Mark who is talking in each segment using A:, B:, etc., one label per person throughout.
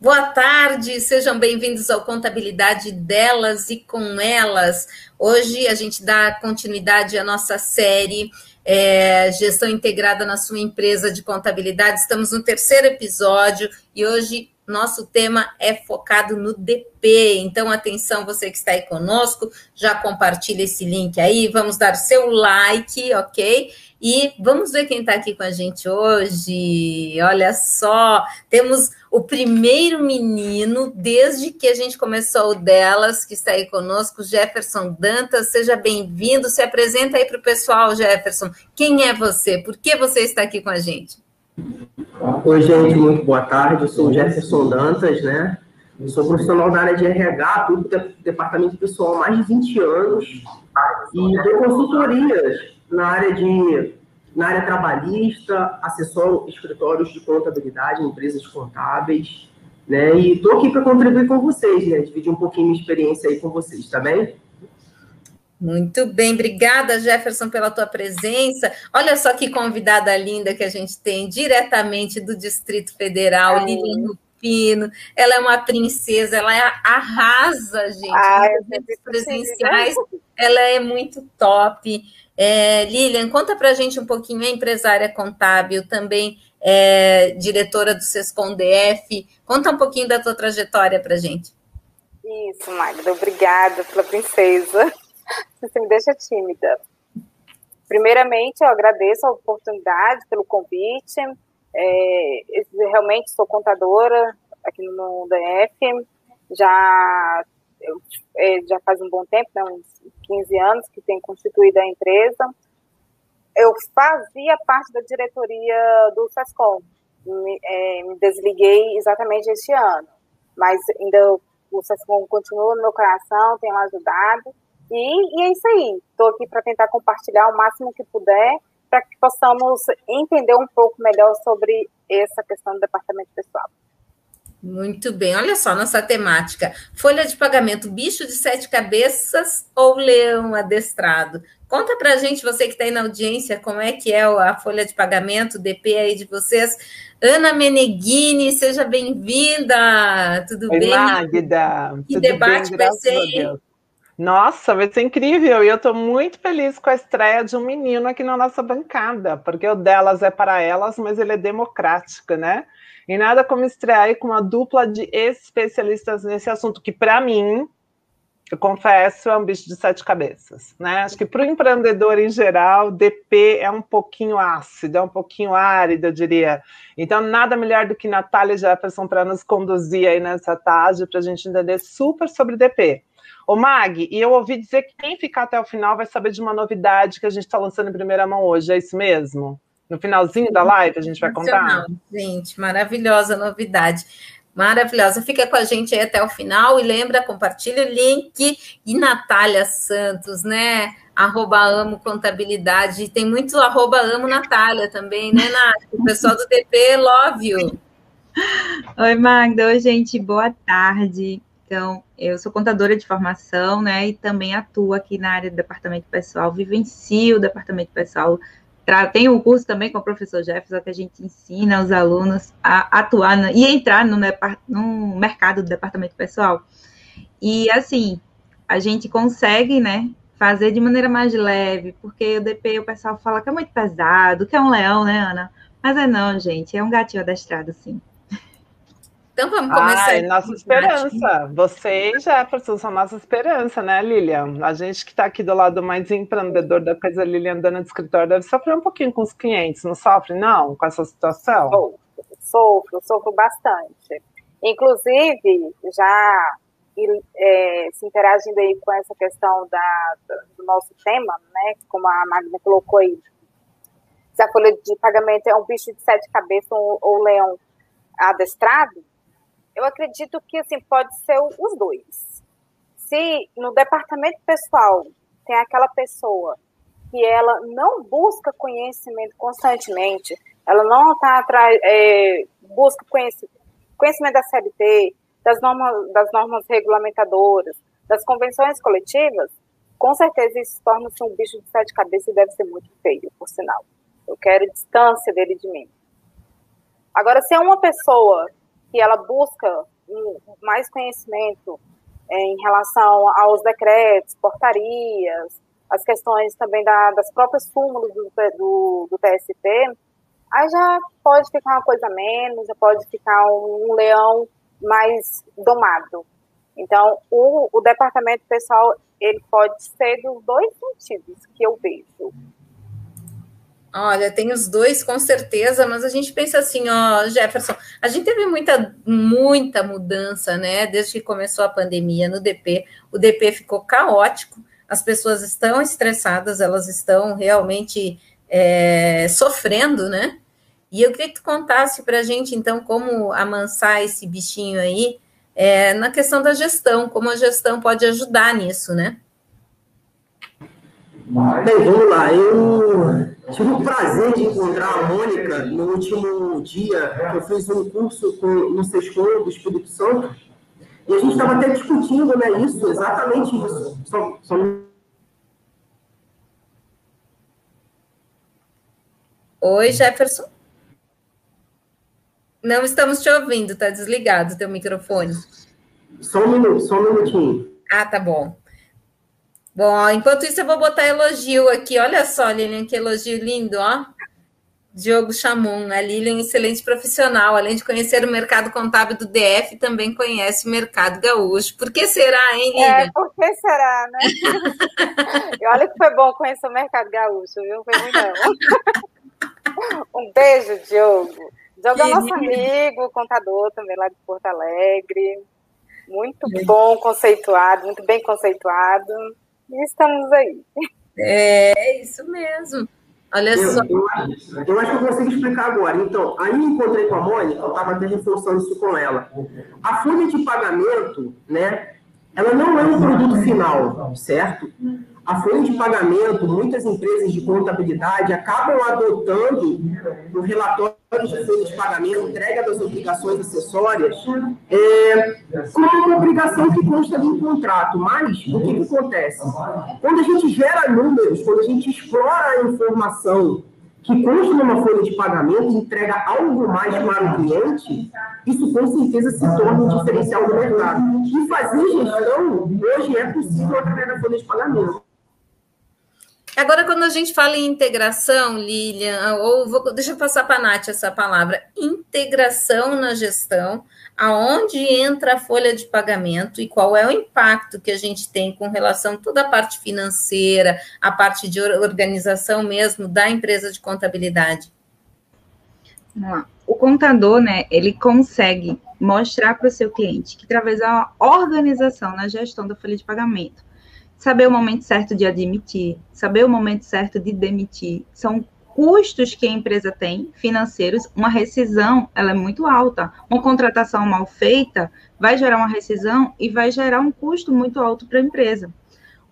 A: Boa tarde, sejam bem-vindos ao Contabilidade delas e com elas. Hoje a gente dá continuidade à nossa série é, Gestão Integrada na sua empresa de contabilidade. Estamos no terceiro episódio e hoje nosso tema é focado no DP. Então, atenção, você que está aí conosco, já compartilha esse link aí, vamos dar seu like, ok? E vamos ver quem está aqui com a gente hoje. Olha só, temos o primeiro menino desde que a gente começou o delas, que está aí conosco, Jefferson Dantas. Seja bem-vindo. Se apresenta aí para o pessoal, Jefferson. Quem é você? Por que você está aqui com a gente?
B: Oi, gente, muito boa tarde. Eu sou o Jefferson Dantas, né? Eu sou profissional da área de RH, do departamento pessoal mais de 20 anos e dou consultorias na área de na área trabalhista, assessoro escritórios de contabilidade, empresas contábeis, né? E estou aqui para contribuir com vocês, né? Dividir um pouquinho minha experiência aí com vocês, tá bem?
A: Muito bem, obrigada, Jefferson, pela tua presença. Olha só que convidada linda que a gente tem diretamente do Distrito Federal, é. Lilian Ela é uma princesa, ela é, arrasa, gente. Ah, presenciais, ela é muito top. É, Lilian, conta para a gente um pouquinho, é empresária contábil, também é diretora do Sescom DF. Conta um pouquinho da tua trajetória para a gente.
C: Isso, Magda, obrigada pela princesa. Você me deixa tímida. Primeiramente, eu agradeço a oportunidade pelo convite. É, realmente sou contadora aqui no DF. Já, é, já faz um bom tempo, né, uns 15 anos que tenho constituído a empresa. Eu fazia parte da diretoria do SESCOM. Me, é, me desliguei exatamente este ano. Mas ainda o SESCOM continua no meu coração, tenho ajudado. E, e é isso aí. Estou aqui para tentar compartilhar o máximo que puder para que possamos entender um pouco melhor sobre essa questão do departamento pessoal.
A: Muito bem, olha só nossa temática: folha de pagamento, bicho de sete cabeças ou leão adestrado? Conta para a gente, você que está aí na audiência, como é que é a folha de pagamento, DP aí de vocês. Ana Meneghini, seja bem-vinda. Tudo
D: Oi,
A: bem?
D: Magda.
A: Que Tudo debate bem, vai ser?
D: Nossa, vai ser incrível! E eu estou muito feliz com a estreia de um menino aqui na nossa bancada, porque o delas é para elas, mas ele é democrático, né? E nada como estrear com uma dupla de especialistas nesse assunto, que para mim, eu confesso, é um bicho de sete cabeças, né? Acho que para o empreendedor em geral, DP é um pouquinho ácido, é um pouquinho árido, eu diria. Então, nada melhor do que Natália Jefferson para nos conduzir aí nessa tarde, para a gente entender super sobre DP. Ô Mag, e eu ouvi dizer que quem ficar até o final vai saber de uma novidade que a gente está lançando em primeira mão hoje, é isso mesmo? No finalzinho da live a gente vai contar?
A: Gente, maravilhosa novidade. Maravilhosa. Fica com a gente aí até o final e lembra, compartilha o link. E Natália Santos, né? Arroba amo contabilidade. Tem muito arroba amo Natália também, né, Nath? O pessoal do DP, love you.
E: Oi, Magda. Oi, gente. Boa tarde. Então, eu sou contadora de formação, né, e também atuo aqui na área do departamento pessoal, vivencio o departamento pessoal. Tem um curso também com o professor Jefferson, que a gente ensina os alunos a atuar na, e entrar no, no mercado do departamento pessoal. E, assim, a gente consegue, né, fazer de maneira mais leve, porque o DP o pessoal fala que é muito pesado, que é um leão, né, Ana? Mas é não, gente, é um gatinho adestrado, sim.
D: Então vamos começar. Ai, nossa esperança. Você e Jefferson são nossa esperança, né, Lilian? A gente que está aqui do lado mais empreendedor da coisa, Lilian, dona de escritório, deve sofrer um pouquinho com os clientes, não sofre, não, com essa situação?
C: Sofro, sofro, sofro bastante. Inclusive, já é, se interagindo aí com essa questão da, do nosso tema, né, como a Magna colocou aí, se a folha de pagamento é um bicho de sete cabeças ou, ou leão adestrado, eu acredito que assim pode ser os dois. Se no departamento pessoal tem aquela pessoa que ela não busca conhecimento constantemente, ela não está atrás, é, busca conhecimento, conhecimento da CLT, das normas, das normas regulamentadoras, das convenções coletivas, com certeza isso torna-se um bicho de sete cabeças e deve ser muito feio, por sinal. Eu quero distância dele de mim. Agora, se é uma pessoa que ela busca mais conhecimento é, em relação aos decretos, portarias, as questões também da, das próprias súmulas do, do, do, TST, aí já pode ficar uma coisa menos, já pode ficar um, um leão mais domado. Então, o, o departamento pessoal, ele pode ser dos dois sentidos que eu vejo.
A: Olha, tem os dois com certeza, mas a gente pensa assim, ó, Jefferson, a gente teve muita, muita mudança, né? Desde que começou a pandemia no DP, o DP ficou caótico, as pessoas estão estressadas, elas estão realmente é, sofrendo, né? E eu queria que tu contasse para a gente, então, como amansar esse bichinho aí é, na questão da gestão, como a gestão pode ajudar nisso, né?
B: Bem, vamos lá. Eu tive o prazer de encontrar a Mônica no último dia que eu fiz um curso com, no Sescom do Espírito Santo. E a gente estava até discutindo né, isso, exatamente isso. Só, só...
A: Oi, Jefferson. Não estamos te ouvindo, está desligado o teu microfone.
B: Só um minuto, só um minutinho.
A: Ah, tá bom. Bom, enquanto isso eu vou botar elogio aqui. Olha só, Lilian, que elogio lindo, ó. Diogo Chamon, a Lilian, excelente profissional, além de conhecer o mercado contábil do DF, também conhece o mercado gaúcho. Por que será, hein,
C: Lilian? É, por que será, né? e olha que foi bom conhecer o mercado gaúcho, viu? Foi muito bom. um beijo, Diogo. Diogo é nosso amigo, contador também lá de Porto Alegre. Muito bom conceituado, muito bem conceituado. E estamos aí.
A: É, isso mesmo. Olha
B: eu,
A: só.
B: Eu, eu, acho que eu consigo explicar agora. Então, aí eu encontrei com a Mônica, eu estava até reforçando isso com ela. A folha de pagamento, né, ela não é um produto final, certo? A folha de pagamento, muitas empresas de contabilidade acabam adotando o relatório de folha de pagamento, entrega das obrigações acessórias, é, como uma obrigação que consta de um contrato. Mas o que, que acontece? Quando a gente gera números, quando a gente explora a informação que consta numa folha de pagamento entrega algo mais para o cliente, isso com certeza se torna um diferencial do mercado. E fazer gestão hoje é possível através da folha de pagamento.
A: Agora, quando a gente fala em integração, Lilian, ou vou, deixa eu passar para a Nath essa palavra, integração na gestão, aonde entra a folha de pagamento e qual é o impacto que a gente tem com relação a toda a parte financeira, a parte de organização mesmo da empresa de contabilidade?
E: O contador, né, ele consegue mostrar para o seu cliente que através da organização na gestão da folha de pagamento, saber o momento certo de admitir, saber o momento certo de demitir, são custos que a empresa tem financeiros. Uma rescisão, ela é muito alta. Uma contratação mal feita vai gerar uma rescisão e vai gerar um custo muito alto para a empresa.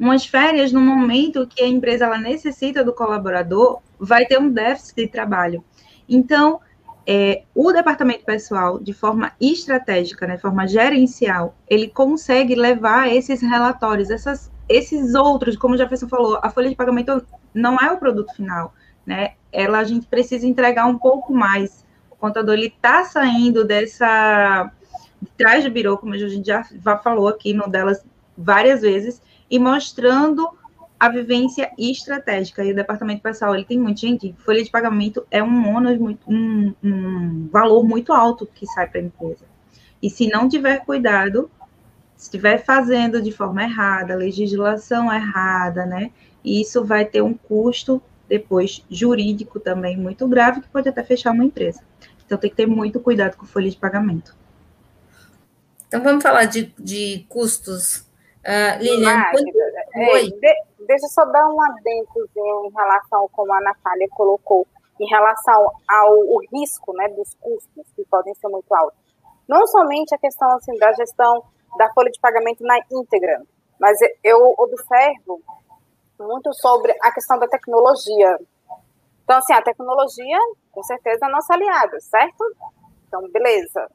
E: Umas férias, no momento que a empresa ela necessita do colaborador, vai ter um déficit de trabalho. Então, é, o departamento pessoal, de forma estratégica, né, de forma gerencial, ele consegue levar esses relatórios, essas esses outros, como o Jefferson falou, a folha de pagamento não é o produto final, né? Ela a gente precisa entregar um pouco mais. O contador ele está saindo dessa de trás do birô, como a gente já, falou aqui no delas várias vezes, e mostrando a vivência estratégica. E o departamento pessoal, ele tem muito, gente, folha de pagamento é um ônus, um, um valor muito alto que sai para a empresa. E se não tiver cuidado, estiver fazendo de forma errada, legislação errada, né? Isso vai ter um custo depois jurídico também muito grave que pode até fechar uma empresa. Então tem que ter muito cuidado com folha de pagamento.
A: Então vamos falar de, de custos. Uh, Lilian,
C: é, de, deixa eu só dar um adentozinho em relação ao como a Natália colocou, em relação ao risco né, dos custos, que podem ser muito altos. Não somente a questão assim, da gestão da folha de pagamento na íntegra. Mas eu observo muito sobre a questão da tecnologia. Então, assim, a tecnologia, com certeza, é nossa aliada, certo? Então, beleza.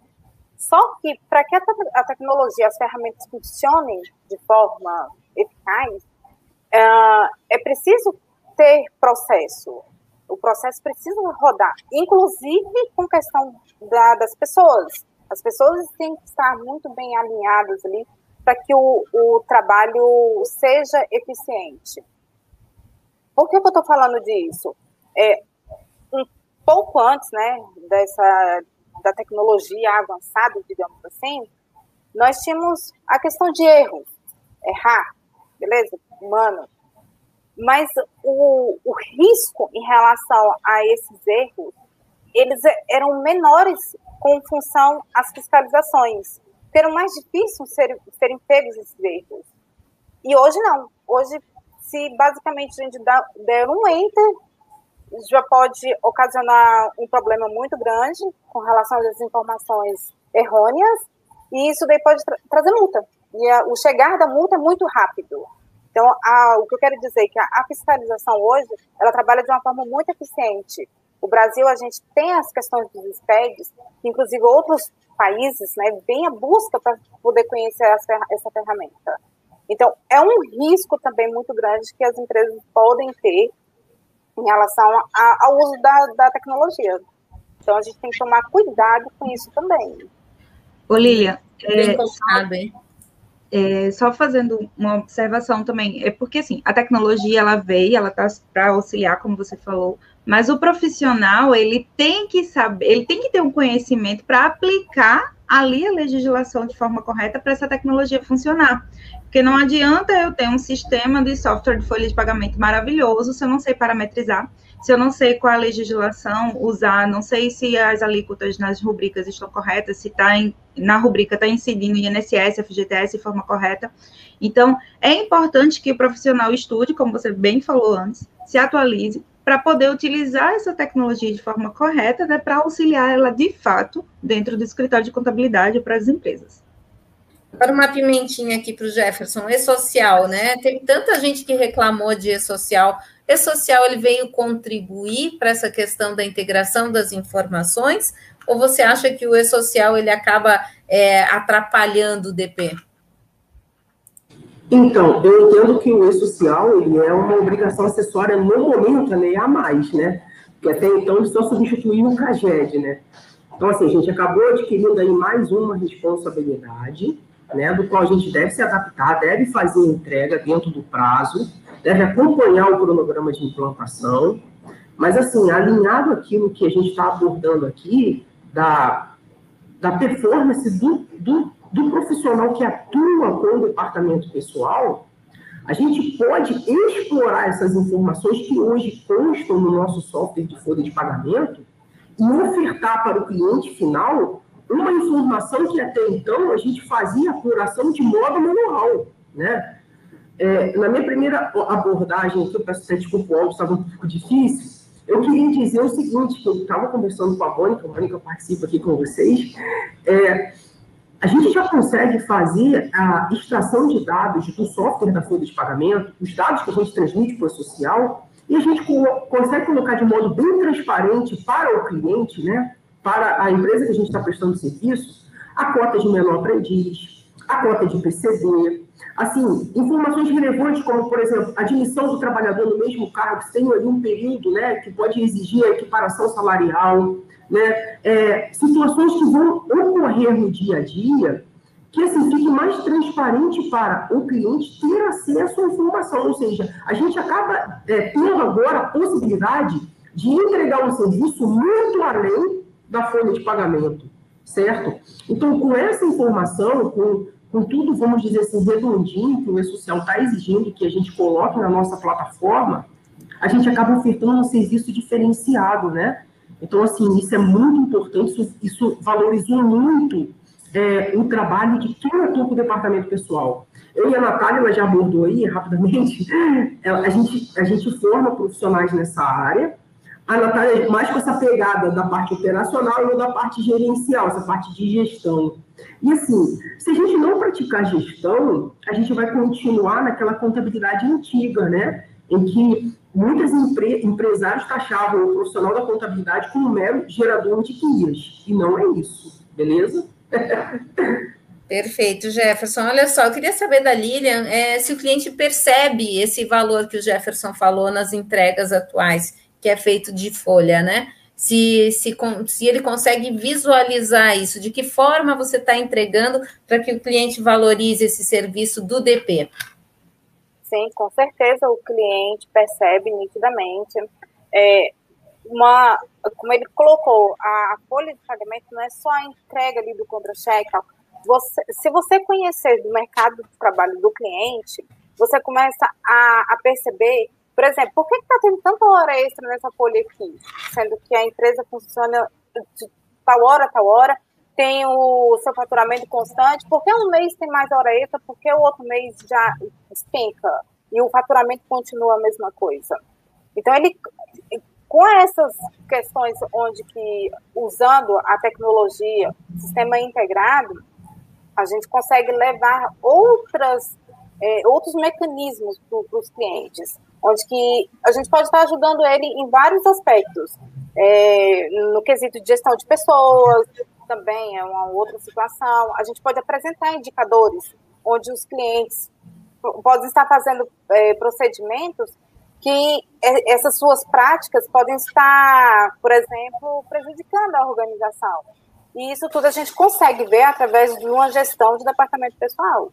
C: Só que, para que a tecnologia, as ferramentas funcionem de forma eficaz, é preciso ter processo. O processo precisa rodar, inclusive com questão da, das pessoas As pessoas têm que estar muito bem alinhadas ali para que o, o trabalho seja eficiente. Por que, que eu estou falando disso? É, um pouco antes né, dessa, da tecnologia avançada, digamos assim, nós tínhamos a questão de erro, errar, beleza? Humano. Mas o, o risco em relação a esses erros, eles eram menores com função às fiscalizações. Era mais difícil ser, serem pegos esses erros. E hoje não. Hoje, se basicamente a gente dá, der um enter, já pode ocasionar um problema muito grande com relação às informações errôneas, e isso daí pode tra trazer multa. E a, o chegar da multa é muito rápido. Então, a, o que eu quero dizer é que a, a, fiscalização hoje, ela trabalha de uma forma muito eficiente. O Brasil, a gente tem as questões dos SPEDs, inclusive outros países, né, vem a busca para poder conhecer essa, essa ferramenta. Então, é um risco também muito grande que as empresas podem ter em relação a, ao uso da, da tecnologia. Então, a gente tem que tomar cuidado com isso também.
E: Ô, Lilia, é, é, só fazendo uma observação também, é porque assim, a tecnologia ela veio, ela está para auxiliar, como você falou, mas o profissional ele tem que saber, ele tem que ter um conhecimento para aplicar ali a legislação de forma correta para essa tecnologia funcionar. Porque não adianta eu ter um sistema de software de folha de pagamento maravilhoso se eu não sei parametrizar, se eu não sei qual a legislação usar, não sei se as alíquotas nas rubricas estão corretas, se está na rubrica está incidindo INSS, FGTS de forma correta. Então, é importante que o profissional estude, como você bem falou antes, se atualize, para poder utilizar essa tecnologia de forma correta, né, para auxiliar ela de fato dentro do escritório de contabilidade para as empresas.
A: Para uma pimentinha aqui para o Jefferson, e-social, né? Tem tanta gente que reclamou de e-social. E-social ele veio contribuir para essa questão da integração das informações, ou você acha que o e-social ele acaba é, atrapalhando o DP?
B: Então, eu entendo que o e-social ele é uma obrigação acessória no momento, né, a mais, né? Porque até então ele só substituiu o CAGED, né? Então, assim, a gente acabou adquirindo aí mais uma responsabilidade, né, do qual a gente deve se adaptar, deve fazer entrega dentro do prazo, deve acompanhar o cronograma de implantação, mas, assim, alinhado aquilo que a gente está abordando aqui, da, da performance do, do, do profissional que atua com o departamento pessoal, a gente pode explorar essas informações que hoje constam no nosso software de folha de pagamento e ofertar para o cliente final uma informação que até então a gente fazia apuração de modo manual, né? É, na minha primeira abordagem, que eu peço até desculpa, o estava um pouco difícil, eu queria dizer o seguinte, que eu estava conversando com a Mônica, a Mônica participa aqui com vocês, é, a gente já consegue fazer a extração de dados do software da folha de pagamento, os dados que a gente transmite para o social, e a gente consegue colocar de modo bem transparente para o cliente, né, para a empresa que a gente está prestando serviço, a cota de menor aprendiz, a cota de PCD, assim, informações relevantes como, por exemplo, admissão do trabalhador no mesmo cargo, que tem ali um período, né, que pode exigir a equiparação salarial, né, é, situações que vão ocorrer no dia a dia, que assim fique mais transparente para o cliente ter acesso à informação, ou seja, a gente acaba é, tendo agora a possibilidade de entregar um serviço muito além da folha de pagamento, certo? Então, com essa informação, com com tudo, vamos dizer assim, redondinho que o E-Social está exigindo que a gente coloque na nossa plataforma, a gente acaba ofertando um serviço diferenciado, né? Então, assim, isso é muito importante, isso, isso valorizou muito é, o trabalho de quem atua com o departamento pessoal. Eu e a Natália, ela já abordou aí rapidamente, a gente, a gente forma profissionais nessa área, a Natália mais com essa pegada da parte operacional e da parte gerencial, essa parte de gestão. E assim, se a gente não praticar gestão, a gente vai continuar naquela contabilidade antiga, né? Em que muitos empre empresários taxavam o profissional da contabilidade como um mero gerador de guias. E não é isso, beleza?
A: Perfeito, Jefferson. Olha só, eu queria saber da Lilian é, se o cliente percebe esse valor que o Jefferson falou nas entregas atuais que é feito de folha, né? se, se, se ele consegue visualizar isso, de que forma você está entregando para que o cliente valorize esse serviço do DP.
C: Sim, com certeza o cliente percebe nitidamente. É, uma, como ele colocou, a, folha de pagamento não é só a entrega ali do contra-cheque. Se você conhecer do mercado de trabalho do cliente, você começa a, a perceber por exemplo, por que está tendo tanta hora extra nessa folha aqui? Sendo que a empresa funciona de tal hora, tal hora, tem o seu faturamento constante, por que um mês tem mais hora extra, por que o outro mês já despenca e o faturamento continua a mesma coisa? Então, ele, com essas questões onde que, usando a tecnologia, sistema integrado, a gente consegue levar outras, é, outros mecanismos para os clientes onde que a gente pode estar ajudando ele em vários aspectos. É, no quesito de gestão de pessoas, também é uma outra situação. A gente pode apresentar indicadores onde os clientes podem estar fazendo é, procedimentos que essas suas práticas podem estar, por exemplo, prejudicando a organização. E isso tudo a gente consegue ver através de uma gestão de departamento pessoal.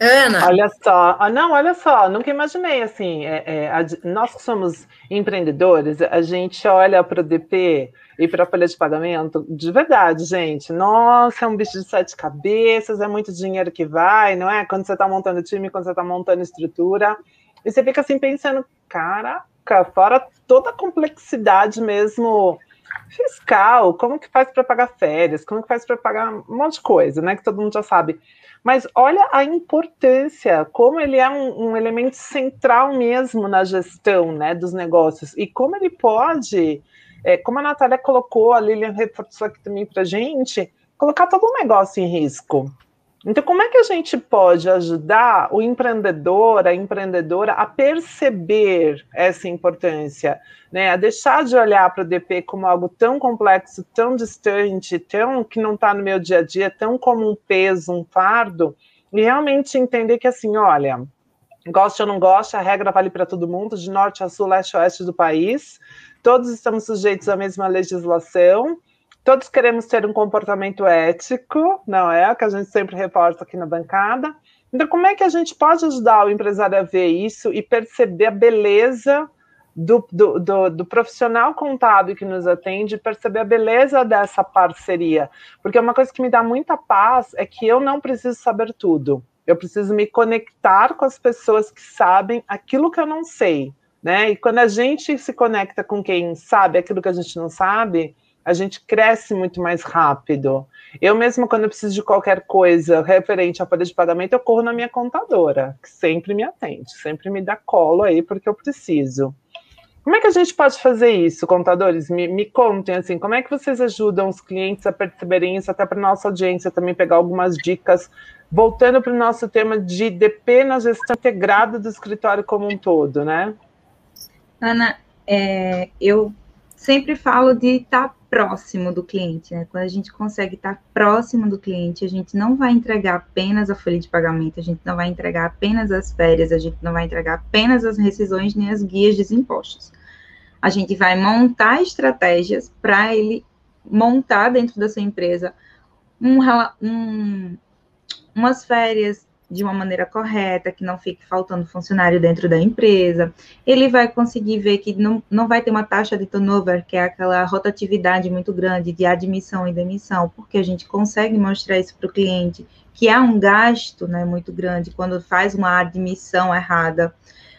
D: Ana. Olha só, ah, não, olha só, nunca imaginei assim. É, é, a, nós que somos empreendedores, a gente olha para o DP e para a folha de pagamento, de verdade, gente. Nossa, é um bicho de sete cabeças, é muito dinheiro que vai, não é? Quando você está montando time, quando você está montando estrutura, e você fica assim pensando, caraca, fora toda a complexidade mesmo fiscal, como que faz para pagar férias, como que faz para pagar um monte de coisa, né? Que todo mundo já sabe. Mas olha a importância, como ele é um, um, elemento central mesmo na gestão né, dos negócios, e como ele pode, é, como a Natália colocou, a Lilian reforçou aqui também para gente, colocar todo o negócio em risco. Então, como é que a gente pode ajudar o empreendedor, a empreendedora a perceber essa importância, né? A deixar de olhar para o DP como algo tão complexo, tão distante, tão que não está no meu dia a dia, tão como um peso, um fardo, e realmente entender que assim, olha, goste ou não goste, a regra vale para todo mundo, de norte a sul, leste a oeste do país. Todos estamos sujeitos à mesma legislação Todos queremos ter um comportamento ético, não é? Que a gente sempre reporta aqui na bancada. Então, como é que a gente pode ajudar o empresário a ver isso e perceber a beleza do, do, do, do, profissional contábil que nos atende, perceber a beleza dessa parceria? Porque uma coisa que me dá muita paz é que eu não preciso saber tudo. Eu preciso me conectar com as pessoas que sabem aquilo que eu não sei. Né? E quando a gente se conecta com quem sabe aquilo que a gente não sabe, a gente cresce muito mais rápido. Eu mesmo, quando eu preciso de qualquer coisa referente à folha de pagamento, eu corro na minha contadora, que sempre me atende, sempre me dá colo aí, porque eu preciso. Como é que a gente pode fazer isso, contadores? Me, me contem, assim, como é que vocês ajudam os clientes a perceberem isso, até para nossa audiência também pegar algumas dicas, voltando para o nosso tema de DP na gestão integrada do escritório como um todo, né?
E: Ana, é, eu sempre falo de estar tá próximo do cliente, né? Quando a gente consegue estar próximo do cliente, a gente não vai entregar apenas a folha de pagamento, a gente não vai entregar apenas as férias, a gente não vai entregar apenas as rescisões nem as guias de impostos. A gente vai montar estratégias para ele montar dentro da sua empresa um, um, umas férias de uma maneira correta, que não fique faltando funcionário dentro da empresa. Ele vai conseguir ver que não, não vai ter uma taxa de turnover, que é aquela rotatividade muito grande de admissão e demissão, porque a gente consegue mostrar isso para o cliente, que há um gasto né, muito grande quando faz uma admissão errada.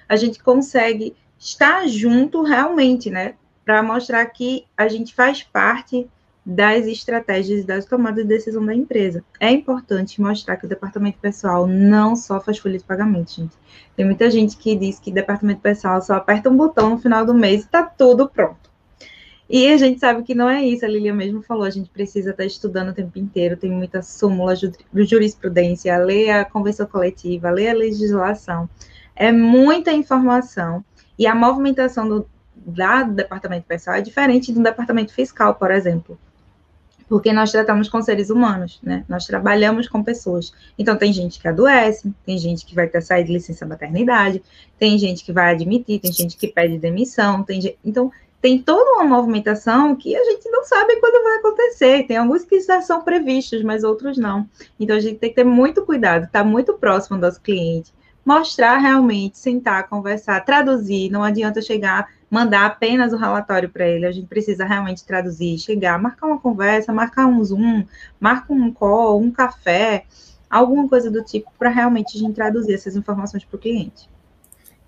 E: A gente consegue estar junto realmente, né, para mostrar que a gente faz parte das estratégias das tomadas de decisão da empresa. É importante mostrar que o departamento pessoal não só faz folha de pagamento, gente. Tem muita gente que diz que departamento pessoal só aperta um botão no final do mês e está tudo pronto. E a gente sabe que não é isso, a Lilian mesmo falou, a gente precisa estar tá estudando o tempo inteiro, tem muita súmula jurisprudência, ler a convenção coletiva, ler a legislação. É muita informação e a movimentação do, do departamento pessoal é diferente do departamento fiscal, por exemplo porque nós tratamos com seres humanos, né? Nós trabalhamos com pessoas. Então, tem gente que adoece, tem gente que vai ter sair de licença maternidade, tem gente que vai admitir, tem gente que pede demissão, tem gente... Então, tem toda uma movimentação que a gente não sabe quando vai acontecer. Tem alguns que já são previstos, mas outros não. Então, a gente tem que ter muito cuidado, estar tá muito próximo do nosso cliente, mostrar realmente, sentar, conversar, traduzir. Não adianta chegar mandar apenas o relatório para ele, a gente precisa realmente traduzir, chegar, marcar uma conversa, marcar um Zoom, marcar um call, um café, alguma coisa do tipo, para realmente a gente traduzir essas informações para o cliente.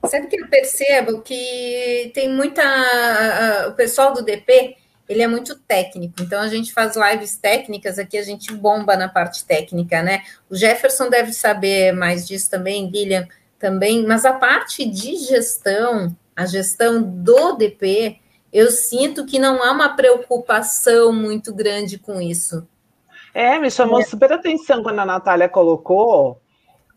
A: Sabe que eu percebo que tem muita. o pessoal do DP, ele é muito técnico, então a gente faz lives técnicas aqui, a gente bomba na parte técnica, né? O Jefferson deve saber mais disso também, Guilherme também, mas a parte de gestão, a gestão do DP, eu sinto que não há uma preocupação muito grande com isso.
D: É, me chamou é. super atenção quando a Natália colocou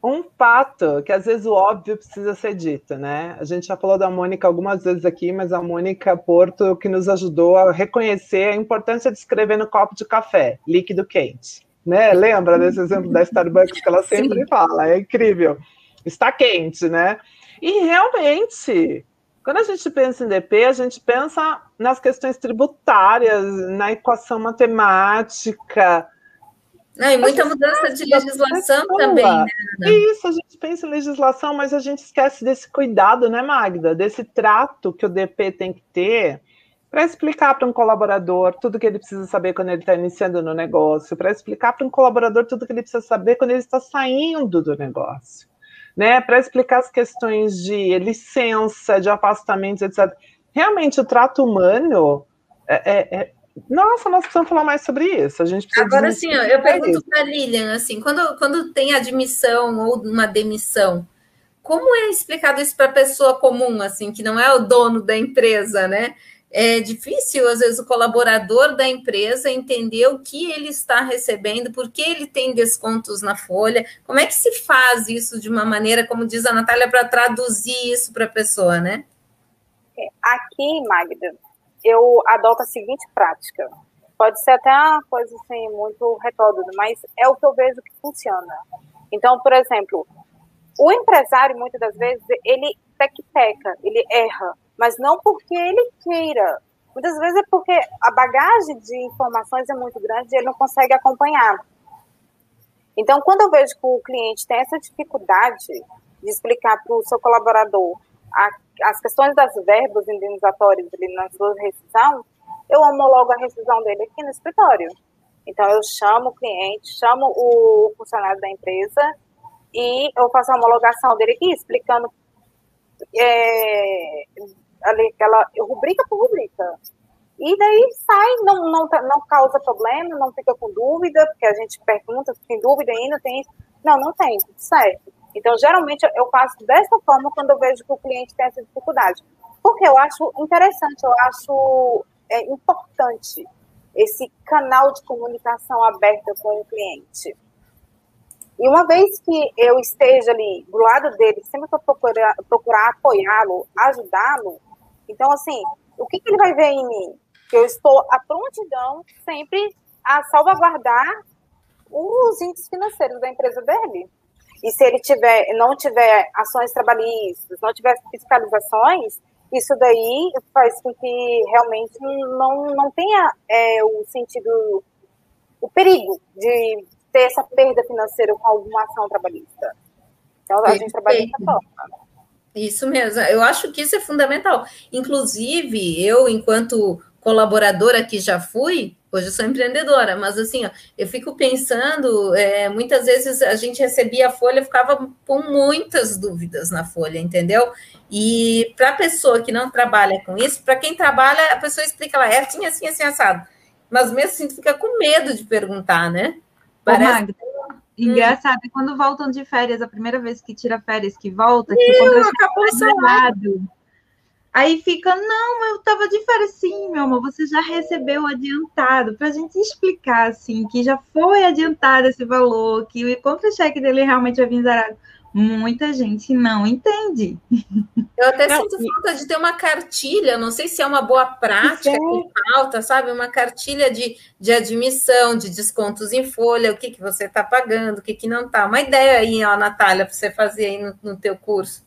D: um fato que às vezes o óbvio precisa ser dito, né? A gente já falou da Mônica algumas vezes aqui, mas a Mônica Porto que nos ajudou a reconhecer a importância de escrever no copo de café, líquido quente. Né? Lembra desse exemplo da Starbucks que ela sempre Sim. fala? É incrível. Está quente, né? E realmente, quando a gente pensa em DP, a gente pensa nas questões tributárias, na equação matemática.
A: Não, e muita mudança de legislação também, né?
D: Isso, a gente pensa em legislação, mas a gente esquece desse cuidado, né, Magda? Desse trato que o DP tem que ter para explicar para um colaborador tudo que ele precisa saber quando ele está iniciando no negócio, para explicar para um colaborador tudo que ele precisa saber quando ele está saindo do negócio né, para explicar as questões de licença, de afastamentos, etc. Realmente, o trato humano é, é, é... Nossa, nós precisamos falar mais sobre isso. A gente
A: Agora, sim, eu pergunto para Lilian, assim, quando, quando tem admissão ou uma demissão, como é explicado isso para a pessoa comum, assim, que não é o dono da empresa, né? É difícil, às vezes, o colaborador da empresa entender o que ele está recebendo, por que ele tem descontos na folha, como é que se faz isso de uma maneira, como diz a Natália, para traduzir isso para a pessoa, né?
C: Aqui, Magda, eu adoto a seguinte prática. Pode ser até uma coisa assim, muito retórica, mas é o que eu vejo que funciona. Então, por exemplo, o empresário, muitas das vezes, ele tec-teca, ele erra mas não porque ele queira. Muitas vezes é porque a bagagem de informações é muito grande e ele não consegue acompanhar. Então, quando eu vejo que o cliente tem essa dificuldade de explicar para o seu colaborador a, as questões das verbas indenizatórias ali na sua rescisão, eu homologo a rescisão dele aqui no escritório. Então, eu chamo o cliente, chamo o funcionário da empresa e eu faço a homologação dele aqui, explicando é, ali, rubrica por rubrica. E daí sai, não, não, não causa problema, não fica com dúvida, porque a gente pergunta se tem dúvida ainda, tem. Não, não tem, tudo certo. Então, geralmente, eu faço dessa forma quando eu vejo que o cliente tem essa dificuldade. Porque eu acho interessante, eu acho é, importante esse canal de comunicação aberta com o cliente. E uma vez que eu esteja ali do lado dele, sempre que eu procurar, procurar apoiá-lo, ajudá-lo, então, assim, o que, que ele vai ver em mim? Que eu estou à prontidão sempre a salvaguardar os índices financeiros da empresa dele. E se ele tiver, não tiver ações trabalhistas, não tiver fiscalizações, isso daí faz com que realmente não, não tenha é, o sentido, o perigo de ter essa perda financeira com alguma ação trabalhista. Então, a gente trabalha dessa forma.
A: Isso mesmo, eu acho que isso é fundamental. Inclusive, eu, enquanto colaboradora que já fui, hoje eu sou empreendedora, mas assim, ó, eu fico pensando, é, muitas vezes a gente recebia a folha, ficava com muitas dúvidas na folha, entendeu? E para a pessoa que não trabalha com isso, para quem trabalha, a pessoa explica lá, é assim, assim, assim, assado. Mas mesmo assim, tu fica com medo de perguntar, né?
E: Parece... Ô, Magda, Engraçado, hum. quando voltam de férias, a primeira vez que tira férias, que volta, que
A: Meu, acabou errado.
E: Aí fica, não, eu estava de férias sim, meu amor, você já recebeu adiantado, para a gente explicar, assim, que já foi adiantado esse valor, que o contra-cheque dele realmente vai vir zerado. Muita gente não entende.
A: Eu até não, sinto falta de ter uma cartilha, não sei se é uma boa prática que falta, sabe? Uma cartilha de, de admissão, de descontos em folha, o que, que você está pagando, o que, que não está. Uma ideia aí, ó, Natália, para você fazer aí no, no teu curso.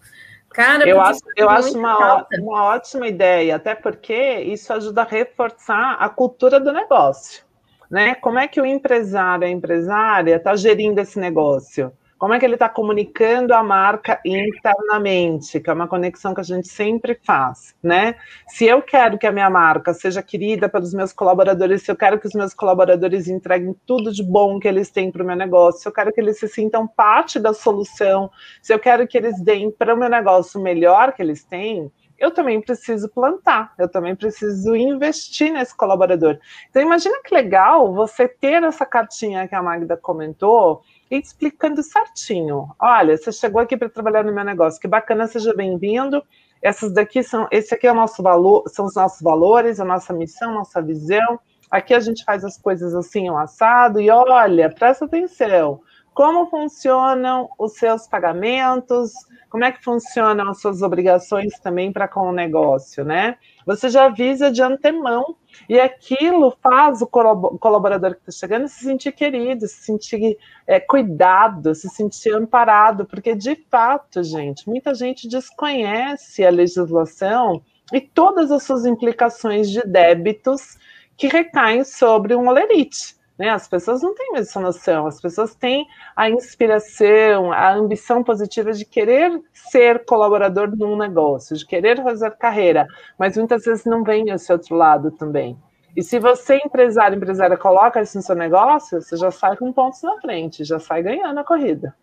D: Cara, eu acho, eu acho uma, uma ótima ideia, até porque isso ajuda a reforçar a cultura do negócio. Né? Como é que o empresário, a empresária está gerindo esse negócio? Como é que ele está comunicando a marca internamente, que é uma conexão que a gente sempre faz, né? Se eu quero que a minha marca seja querida pelos meus colaboradores, se eu quero que os meus colaboradores entreguem tudo de bom que eles têm para o meu negócio, se eu quero que eles se sintam parte da solução, se eu quero que eles deem para o meu negócio o melhor que eles têm, eu também preciso plantar, eu também preciso investir nesse colaborador. Então, imagina que legal você ter essa cartinha que a Magda comentou explicando certinho. Olha, você chegou aqui para trabalhar no meu negócio, que bacana, seja bem-vindo. Essas daqui são, esse aqui é o nosso valor, são os nossos valores, a nossa missão, nossa visão. Aqui a gente faz as coisas assim, um assado, e olha, presta atenção. Como funcionam os seus pagamentos? Como é que funcionam as suas obrigações também para com o negócio, né? Você já avisa de antemão e aquilo faz o colaborador que está chegando se sentir querido, se sentir é, cuidado, se sentir amparado, porque de fato, gente, muita gente desconhece a legislação e todas as suas implicações de débitos que recaem sobre um olerite. Né? As pessoas não têm essa noção, as pessoas têm a inspiração, a ambição positiva de querer ser colaborador num negócio, de querer fazer carreira, mas muitas vezes não vem esse outro lado também. E se você, empresário, empresária, coloca isso no seu negócio, você já sai com pontos na frente, já sai ganhando a corrida.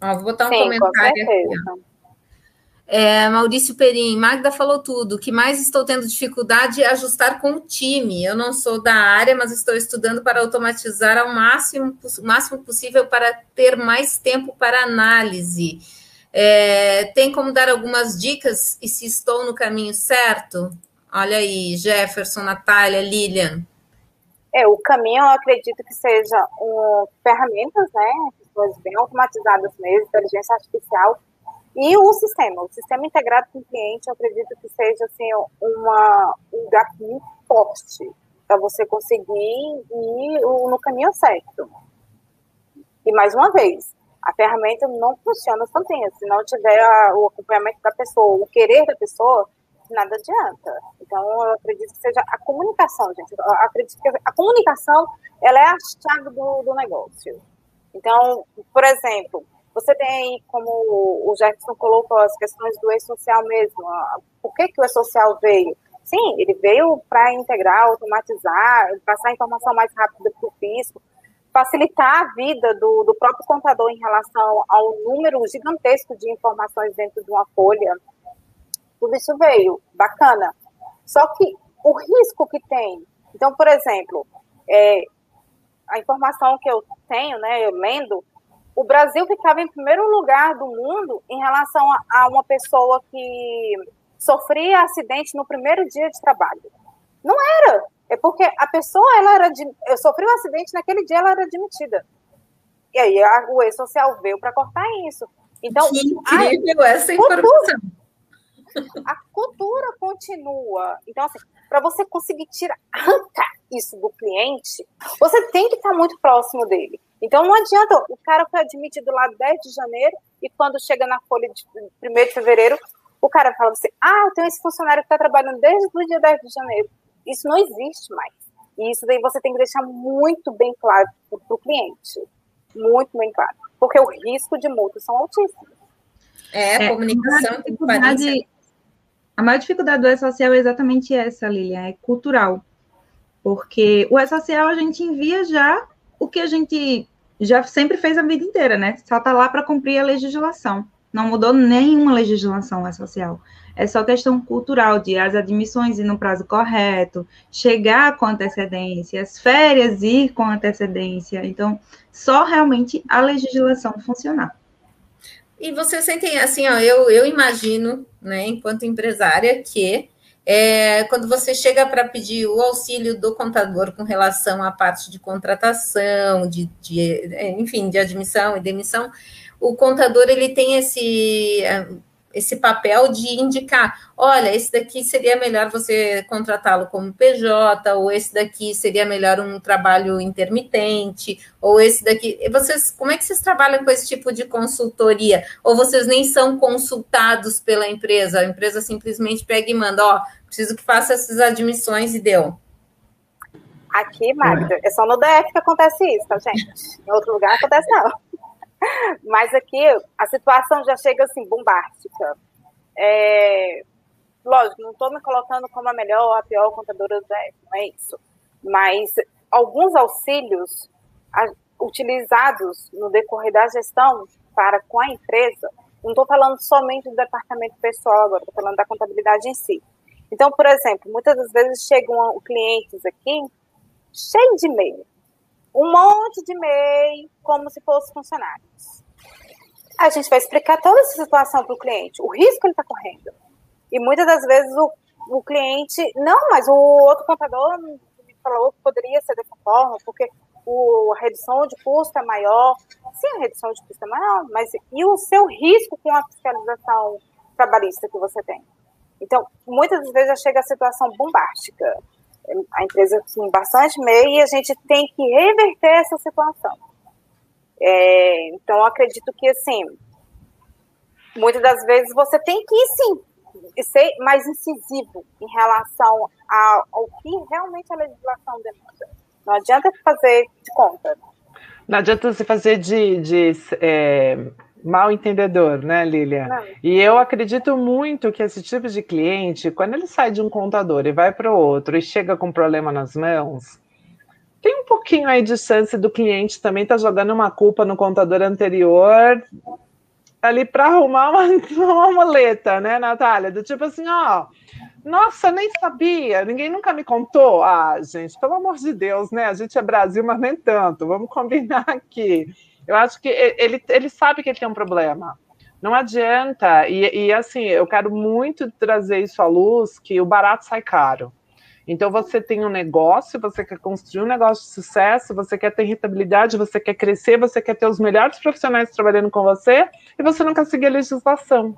A: Ah, vou botar um Sim, comentário aqui. É, Maurício Perim, Magda falou tudo. O que mais estou tendo dificuldade é ajustar com o time. Eu não sou da área, mas estou estudando para automatizar ao máximo, máximo possível para ter mais tempo para análise. É, tem como dar algumas dicas e se estou no caminho certo? Olha aí, Jefferson, Natália, Lilian.
C: É, o caminho eu acredito que seja um, ferramentas, né? Coisas bem automatizadas mesmo, inteligência artificial e o sistema, o sistema integrado com o cliente, eu acredito que seja assim, uma, um gap forte para você conseguir ir no caminho certo. E mais uma vez, a ferramenta não funciona sozinha. Se não tiver a, o acompanhamento da pessoa, o querer da pessoa, nada adianta. Então, eu acredito que seja a comunicação, gente. Eu acredito que a comunicação ela é a chave do, do negócio. Então, por exemplo, você tem como o Jefferson colocou, as questões do e-social mesmo. Por que, que o e-social veio? Sim, ele veio para integrar, automatizar, passar informação mais rápida para o fisco, facilitar a vida do, do próprio contador em relação ao número gigantesco de informações dentro de uma folha. Tudo isso veio, bacana. Só que o risco que tem. Então, por exemplo, é, a informação que eu tenho, né, eu lendo, o Brasil ficava em primeiro lugar do mundo em relação a, uma pessoa que sofria acidente no primeiro dia de trabalho. Não era. É porque a pessoa, ela era de, sofreu um acidente naquele dia, ela era admitida. E aí a, o E-Social veio para cortar isso. Então,
A: que incrível a, essa informação.
C: a cultura continua. Então, assim, para você conseguir tirar, arrancar isso do cliente, você tem que estar muito próximo dele. Então não adianta, o cara foi admitido lá 10 de janeiro e quando chega na folha de 1 de fevereiro, o cara fala assim: ah, eu tenho esse funcionário que está trabalhando desde o dia 10 de janeiro. Isso não existe mais. E isso daí você tem que deixar muito bem claro para o cliente. Muito bem claro. Porque o risco de multa são altíssimos.
A: É, é comunicação
E: e A maior dificuldade do E-Social é exatamente essa, Lilian, é cultural. Porque o E-Social a gente envia já o que a gente já sempre fez a vida inteira, né? Só está lá para cumprir a legislação. Não mudou nenhuma legislação social. É só questão cultural de as admissões ir no prazo correto, chegar com antecedência, as férias ir com antecedência. Então, só realmente a legislação funcionar.
A: E você sentem assim, ó, eu, eu imagino, né, enquanto empresária, que é, quando você chega para pedir o auxílio do contador com relação à parte de contratação, de, de, enfim, de admissão e demissão, o contador ele tem esse esse papel de indicar, olha, esse daqui seria melhor você contratá-lo como PJ, ou esse daqui seria melhor um trabalho intermitente, ou esse daqui. Vocês, como é que vocês trabalham com esse tipo de consultoria? Ou vocês nem são consultados pela empresa? A empresa simplesmente pega e manda, ó, preciso que faça essas admissões e deu.
C: Aqui, Magda, é só no DF que acontece isso, tá, gente? Em outro lugar acontece não. Mas aqui a situação já chega assim, bombástica. É, lógico, não estou me colocando como a melhor ou a pior contadora do DF, não é isso. Mas alguns auxílios utilizados no decorrer da gestão para com a empresa, não estou falando somente do departamento pessoal agora, estou falando da contabilidade em si. Então, por exemplo, muitas das vezes chegam clientes aqui cheio de e-mail um monte de e-mail como se fossem funcionários. A gente vai explicar toda essa situação para o cliente, o risco que ele está correndo. E muitas das vezes o, o cliente, não, mas o outro contador me falou que poderia ser dessa forma, porque o, a redução de custo é maior. Sim, a redução de custo é maior, mas e o seu risco com a fiscalização trabalhista que você tem? Então, muitas das vezes já chega a situação bombástica a empresa com bastante meio e a gente tem que reverter essa situação. É, então, acredito que, assim, muitas das vezes você tem que, sim, ser mais incisivo em relação ao, ao que realmente a legislação demanda. Não adianta fazer de conta.
D: Não adianta você fazer de, de é, mal entendedor, né, Lilian? Não. E eu acredito muito que esse tipo de cliente, quando ele sai de um contador e vai para o outro e chega com problema nas mãos, tem um pouquinho aí de chance do cliente também estar tá jogando uma culpa no contador anterior ali para arrumar uma, uma muleta, né, Natália? Do tipo assim, ó, nossa, nem sabia, ninguém nunca me contou. Ah, gente, pelo amor de Deus, né? A gente é Brasil, mas nem tanto. Vamos combinar aqui. Eu acho que ele, ele sabe que ele tem um problema. Não adianta. E, e assim, eu quero muito trazer isso à luz, que o barato sai caro. Então você tem um negócio, você quer construir um negócio de sucesso, você quer ter rentabilidade, você quer crescer, você quer ter os melhores profissionais trabalhando com você, e você não quer seguir a legislação.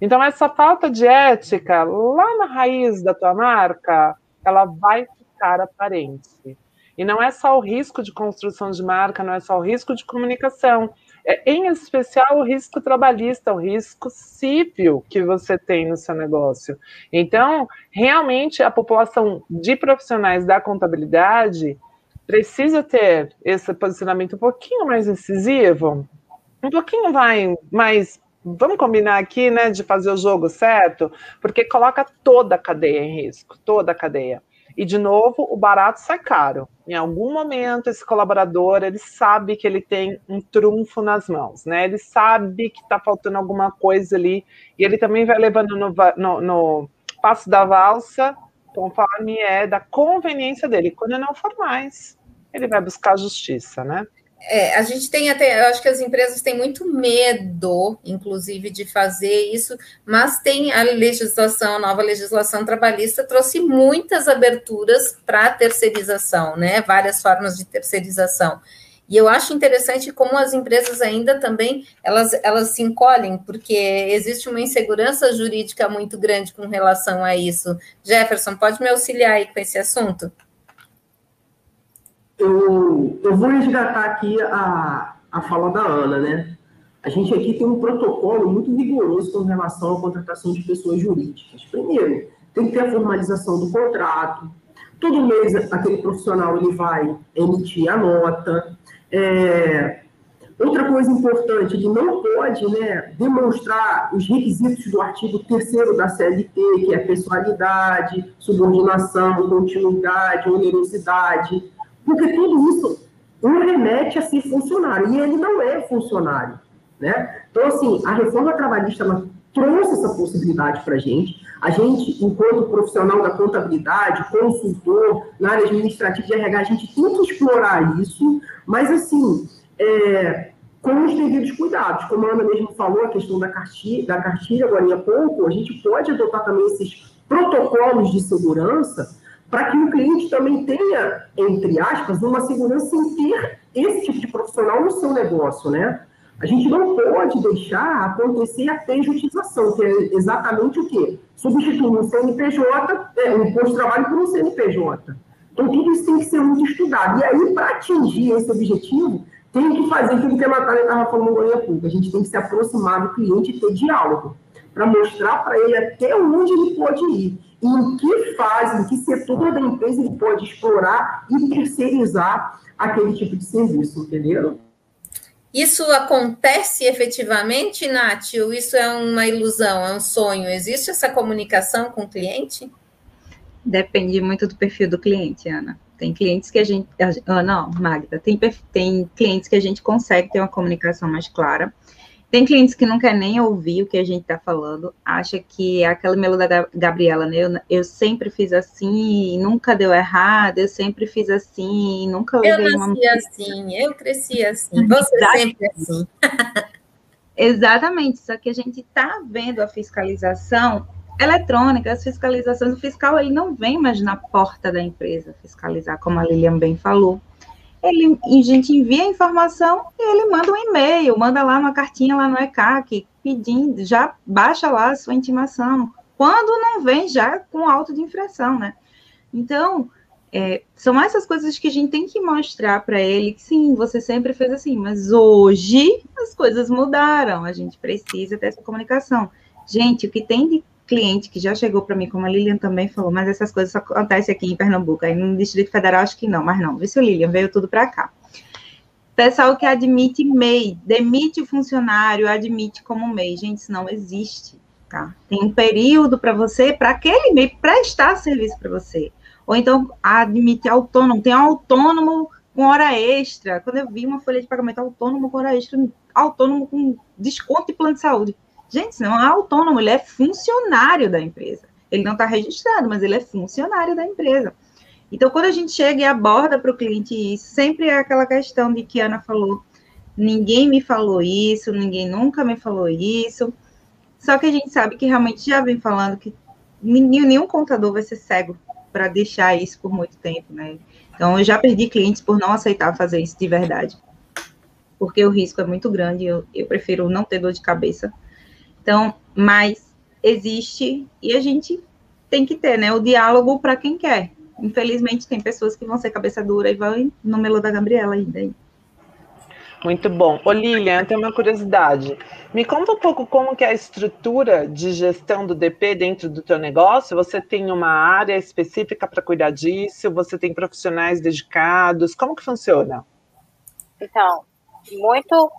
D: Então essa falta de ética lá na raiz da tua marca, ela vai ficar aparente. E não é só o risco de construção de marca, não é só o risco de comunicação, é, em especial o risco trabalhista, o risco civil que você tem no seu negócio. Então, realmente, a população de profissionais da contabilidade precisa ter esse posicionamento um pouquinho mais incisivo, um pouquinho vai mais vamos combinar aqui, né, de fazer o jogo certo, porque coloca toda a cadeia em risco, toda a cadeia. E, de novo, o barato sai caro. Em algum momento, esse colaborador, ele sabe que ele tem um trunfo nas mãos, né? Ele sabe que está faltando alguma coisa ali, e ele também vai levando no, no, no passo da valsa, conforme é da conveniência dele. Quando não for mais, ele vai buscar justiça, né?
A: É, a gente tem até, eu acho que as empresas têm muito medo, inclusive, de fazer isso, mas tem a legislação, a nova legislação trabalhista trouxe muitas aberturas para terceirização, né? Várias formas de terceirização. E eu acho interessante como as empresas ainda também elas, elas se encolhem, porque existe uma insegurança jurídica muito grande com relação a isso. Jefferson, pode me auxiliar aí com esse assunto?
B: Eu, eu vou resgatar aqui a, a fala da Ana, né? A gente aqui tem um protocolo muito rigoroso com relação à contratação de pessoas jurídicas. Primeiro, tem que ter a formalização do contrato. Todo mês aquele profissional ele vai emitir a nota. É, outra coisa importante, ele não pode né, demonstrar os requisitos do artigo 3 da CLT, que é pessoalidade, subordinação, continuidade, onerosidade, porque tudo isso um remete a ser funcionário, e ele não é funcionário. Né? Então, assim, a reforma trabalhista trouxe essa possibilidade para a gente. A gente, enquanto profissional da contabilidade, consultor na área administrativa de RH, a gente tem que explorar isso, mas, assim, é, com os devidos cuidados. Como a Ana mesmo falou, a questão da cartilha, da cartilha agora há pouco, a gente pode adotar também esses protocolos de segurança para que o cliente também tenha, entre aspas, uma segurança em ter esse tipo de profissional no seu negócio, né? A gente não pode deixar acontecer a pejotização, que é exatamente o quê? Substituir um CNPJ, é, um posto de trabalho por um CNPJ. Então, tudo isso tem que ser muito estudado. E aí, para atingir esse objetivo, tem que fazer aquilo que a Natália estava falando há pouco. A gente tem que se aproximar do cliente e ter diálogo, para mostrar para ele até onde ele pode ir, em que fase, em que setor da empresa ele pode explorar e terceirizar aquele tipo de serviço, entendeu?
A: Isso acontece efetivamente, Nath, ou isso é uma ilusão, é um sonho? Existe essa comunicação com o cliente?
E: Depende muito do perfil do cliente, Ana. Tem clientes que a gente. Ah, não, Magda, tem, tem clientes que a gente consegue ter uma comunicação mais clara. Tem clientes que não quer nem ouvir o que a gente está falando, acha que é aquela melo da Gabriela, né? Eu, eu, sempre fiz assim, nunca deu errado, eu sempre fiz assim, nunca
A: levei eu nasci uma... assim, eu cresci assim, você Exatamente. sempre assim.
E: Exatamente, só que a gente está vendo a fiscalização eletrônica, as fiscalizações, o fiscal ele não vem mais na porta da empresa fiscalizar, como a Lilian bem falou. Ele, a gente envia a informação e ele manda um e-mail, manda lá uma cartinha lá no ECAC, pedindo, já baixa lá a sua intimação. Quando não vem já com auto de infração, né? Então, é, são essas coisas que a gente tem que mostrar para ele que sim, você sempre fez assim, mas hoje as coisas mudaram, a gente precisa dessa comunicação. Gente, o que tem de cliente que já chegou para mim, como a Lilian também falou, mas essas coisas só acontecem aqui em Pernambuco, aí no Distrito Federal acho que não, mas não, o Lilian veio tudo para cá. Pessoal que admite MEI, demite o funcionário, admite como MEI, gente, isso não existe, tá? Tem um período para você, para aquele MEI prestar serviço para você. Ou então admite autônomo, tem um autônomo com hora extra. Quando eu vi uma folha de pagamento autônomo com hora extra, autônomo com desconto e plano de saúde. Gente, não é autônomo, ele é funcionário da empresa. Ele não está registrado, mas ele é funcionário da empresa. Então, quando a gente chega e aborda para o cliente isso, sempre é aquela questão de que a Ana falou: ninguém me falou isso, ninguém nunca me falou isso. Só que a gente sabe que realmente já vem falando que nenhum, nenhum contador vai ser cego para deixar isso por muito tempo, né? Então, eu já perdi clientes por não aceitar fazer isso de verdade. Porque o risco é muito grande, eu, eu prefiro não ter dor de cabeça então, mas existe e a gente tem que ter, né, o diálogo para quem quer. Infelizmente, tem pessoas que vão ser cabeça dura e vão no melo da Gabriela ainda.
D: Muito bom. Ô Lilian, tem uma curiosidade. Me conta um pouco como que é a estrutura de gestão do DP dentro do teu negócio. Você tem uma área específica para cuidar disso? Você tem profissionais dedicados? Como que funciona?
C: Então, muito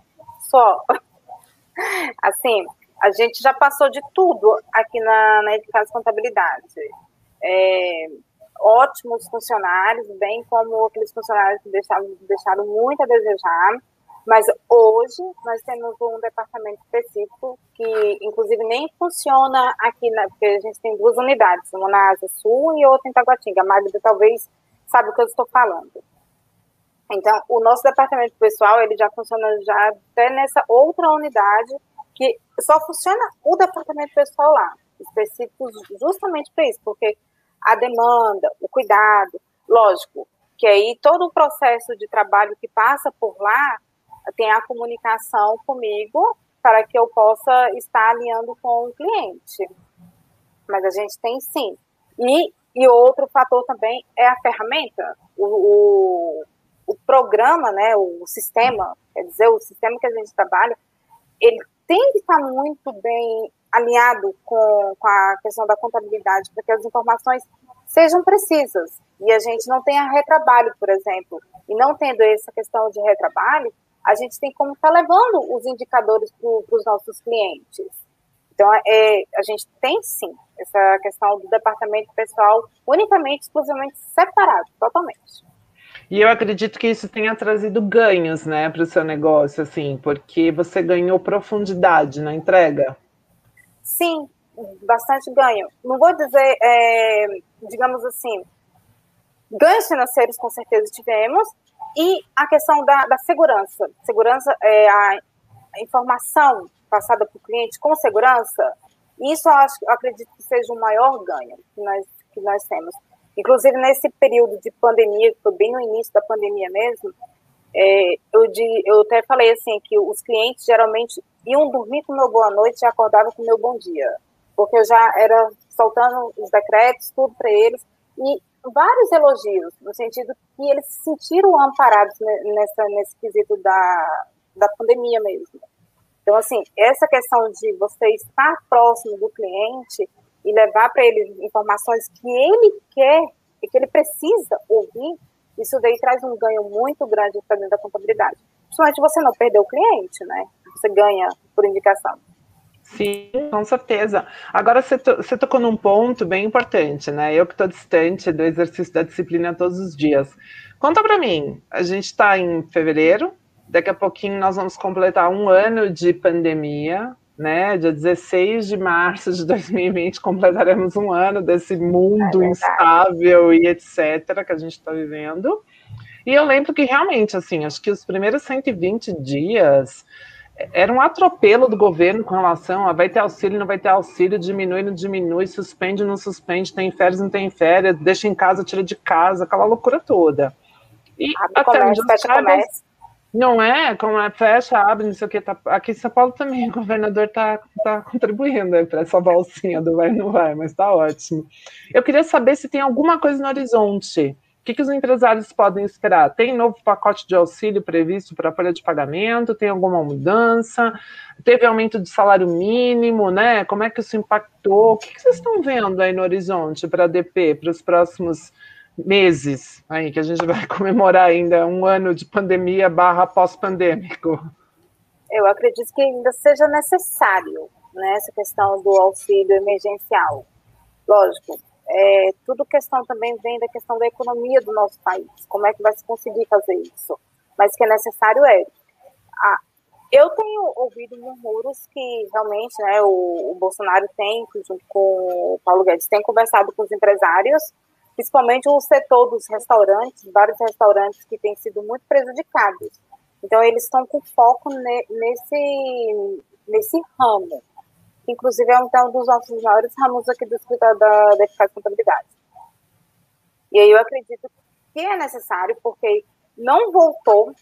C: só. Assim, a gente já passou de tudo aqui na, na Eficaz Contabilidade. É, ótimos funcionários, bem como aqueles funcionários que deixaram, deixaram muito a desejar, mas hoje nós temos um departamento específico que, inclusive, nem funciona aqui, na, porque a gente tem duas unidades, uma na Asa Sul e outra em Taguatinga. A Magda talvez sabe o que eu estou falando. Então, o nosso departamento pessoal, ele já funciona já até nessa outra unidade, que só funciona o departamento pessoal lá, específico justamente para isso, porque a demanda, o cuidado, lógico, que aí todo o processo de trabalho que passa por lá tem a comunicação comigo para que eu possa estar alinhando com o cliente. Mas a gente tem sim. E, e outro fator também é a ferramenta, o, o, o programa, né, o sistema, quer dizer, o sistema que a gente trabalha, ele tem que estar muito bem alinhado com, com a questão da contabilidade, para que as informações sejam precisas e a gente não tenha retrabalho, por exemplo. E não tendo essa questão de retrabalho, a gente tem como estar levando os indicadores para os nossos clientes. Então, é, a gente tem sim essa questão do departamento pessoal unicamente, exclusivamente separado, totalmente.
D: E eu acredito que isso tenha trazido ganhos, né, para o seu negócio, assim, porque você ganhou profundidade na entrega.
C: Sim, bastante ganho. Não vou dizer, é, digamos assim, ganhos financeiros com certeza tivemos, e a questão da, da segurança. Segurança é a, informação passada para o cliente com segurança, Isso eu, acho, eu acredito que seja o maior ganho que nós, que nós temos. Inclusive, nesse período de pandemia, que foi bem no início da pandemia mesmo, é, eu, de, eu até falei assim, que os clientes geralmente iam dormir com meu boa noite e acordavam com meu bom dia, porque eu já era soltando os decretos, tudo para eles, e vários elogios, no sentido que eles se sentiram amparados nessa, nesse quesito da, da pandemia mesmo. Então, assim, essa questão de você estar próximo do cliente e levar para ele informações que ele quer e que ele precisa ouvir, isso daí traz um ganho muito grande dentro da contabilidade. Principalmente você não perder o cliente, né? Você ganha por indicação.
D: Sim, com certeza. Agora você, to, você tocou num ponto bem importante, né? Eu que estou distante do exercício da disciplina todos os dias. Conta para mim, a gente está em fevereiro, daqui a pouquinho nós vamos completar um ano de pandemia, né? Dia 16 de março de 2020 completaremos um ano desse mundo é instável e etc. que a gente está vivendo. E eu lembro que realmente, assim, acho que os primeiros 120 dias era um atropelo do governo com relação a vai ter auxílio, não vai ter auxílio, diminui, não diminui, suspende, não suspende, tem férias, não tem férias, deixa em casa, tira de casa, aquela loucura toda.
C: E abre até comércio, onde fecha comércio.
D: Não é, como é, fecha, abre, não sei o que. Tá, aqui em São Paulo também o governador está tá contribuindo para essa bolsinha do vai não vai, mas está ótimo. Eu queria saber se tem alguma coisa no horizonte o que, que, os empresários podem esperar? Tem novo pacote de auxílio previsto para a folha de pagamento? Tem alguma mudança? Teve aumento de salário mínimo, né? Como é que isso impactou? O que, que vocês estão vendo aí no horizonte para a DP, para os próximos meses, aí que a gente vai comemorar ainda um ano de pandemia barra pós-pandêmico?
C: Eu acredito que ainda seja necessário né, essa questão do auxílio emergencial. Lógico, é, tudo questão também vem da questão da economia do nosso país, como é que vai se conseguir fazer isso. Mas que é necessário é. A, eu tenho ouvido murmúrios que realmente né, o, o, Bolsonaro tem, junto com o Paulo Guedes, tem conversado com os empresários, principalmente o setor dos restaurantes, vários restaurantes que têm sido muito prejudicados. Então, eles estão com foco ne, nesse, nesse ramo inclusive é um, é um dos nossos maiores ramos aqui do escritório da, da Eficácia Contabilidade. E aí eu acredito que é necessário, porque não voltou,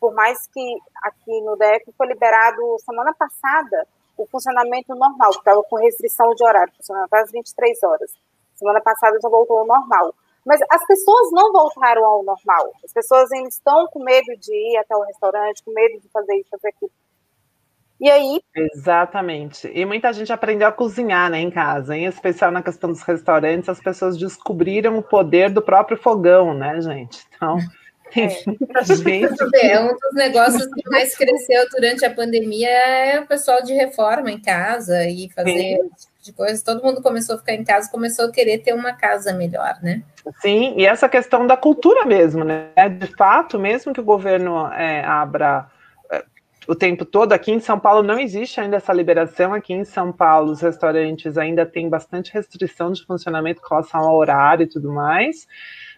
C: por mais que aqui no DF foi liberado semana passada o funcionamento normal, que estava com restrição de horário, funcionando até as 23 horas. Semana passada já voltou ao normal. Mas as pessoas não voltaram ao normal. As pessoas ainda estão com medo de ir até o restaurante, com medo de fazer isso, fazer aquilo. E aí.
D: Exatamente. E muita gente aprendeu a cozinhar né, em casa, em especial na questão dos restaurantes, as pessoas descobriram o poder do próprio fogão, né, gente? Então. Tem é. muita
A: gente. É, um dos negócios que mais cresceu durante a pandemia é o pessoal de reforma em casa e fazer tipo de coisas. Todo mundo começou a ficar em casa, começou a querer ter uma casa melhor, né?
D: Sim, e essa questão da cultura mesmo, né? De fato, mesmo que o governo é, abra o tempo todo. Aqui em São Paulo não existe ainda essa liberação. Aqui em São Paulo, os restaurantes ainda têm bastante restrição de funcionamento com relação ao horário e tudo mais.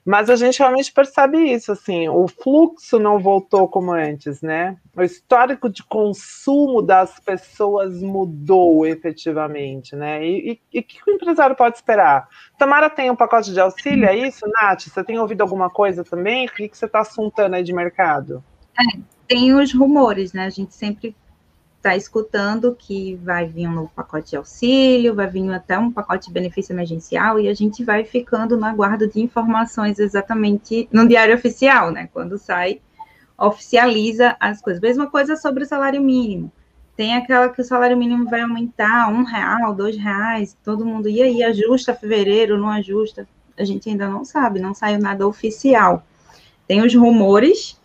D: Mas a gente realmente percebe isso, assim, o fluxo não voltou como antes, né? O histórico de consumo das pessoas mudou efetivamente, né? E o que o empresário pode esperar? Tamara tem um pacote de auxílio, é isso, Nath? Você tem ouvido alguma coisa também? O que, você está assuntando aí de mercado?
E: É, tem os rumores, né? A gente sempre está escutando que vai vir um novo pacote de auxílio, vai vir até um pacote de benefício emergencial, e a gente vai ficando na guarda de informações exatamente no diário oficial, né? Quando sai, oficializa as coisas. Mesma coisa sobre o salário mínimo. Tem aquela que o salário mínimo vai aumentar um real, dois reais, todo mundo, e aí, ajusta fevereiro, não ajusta? A gente ainda não sabe, não saiu nada oficial. Tem os rumores,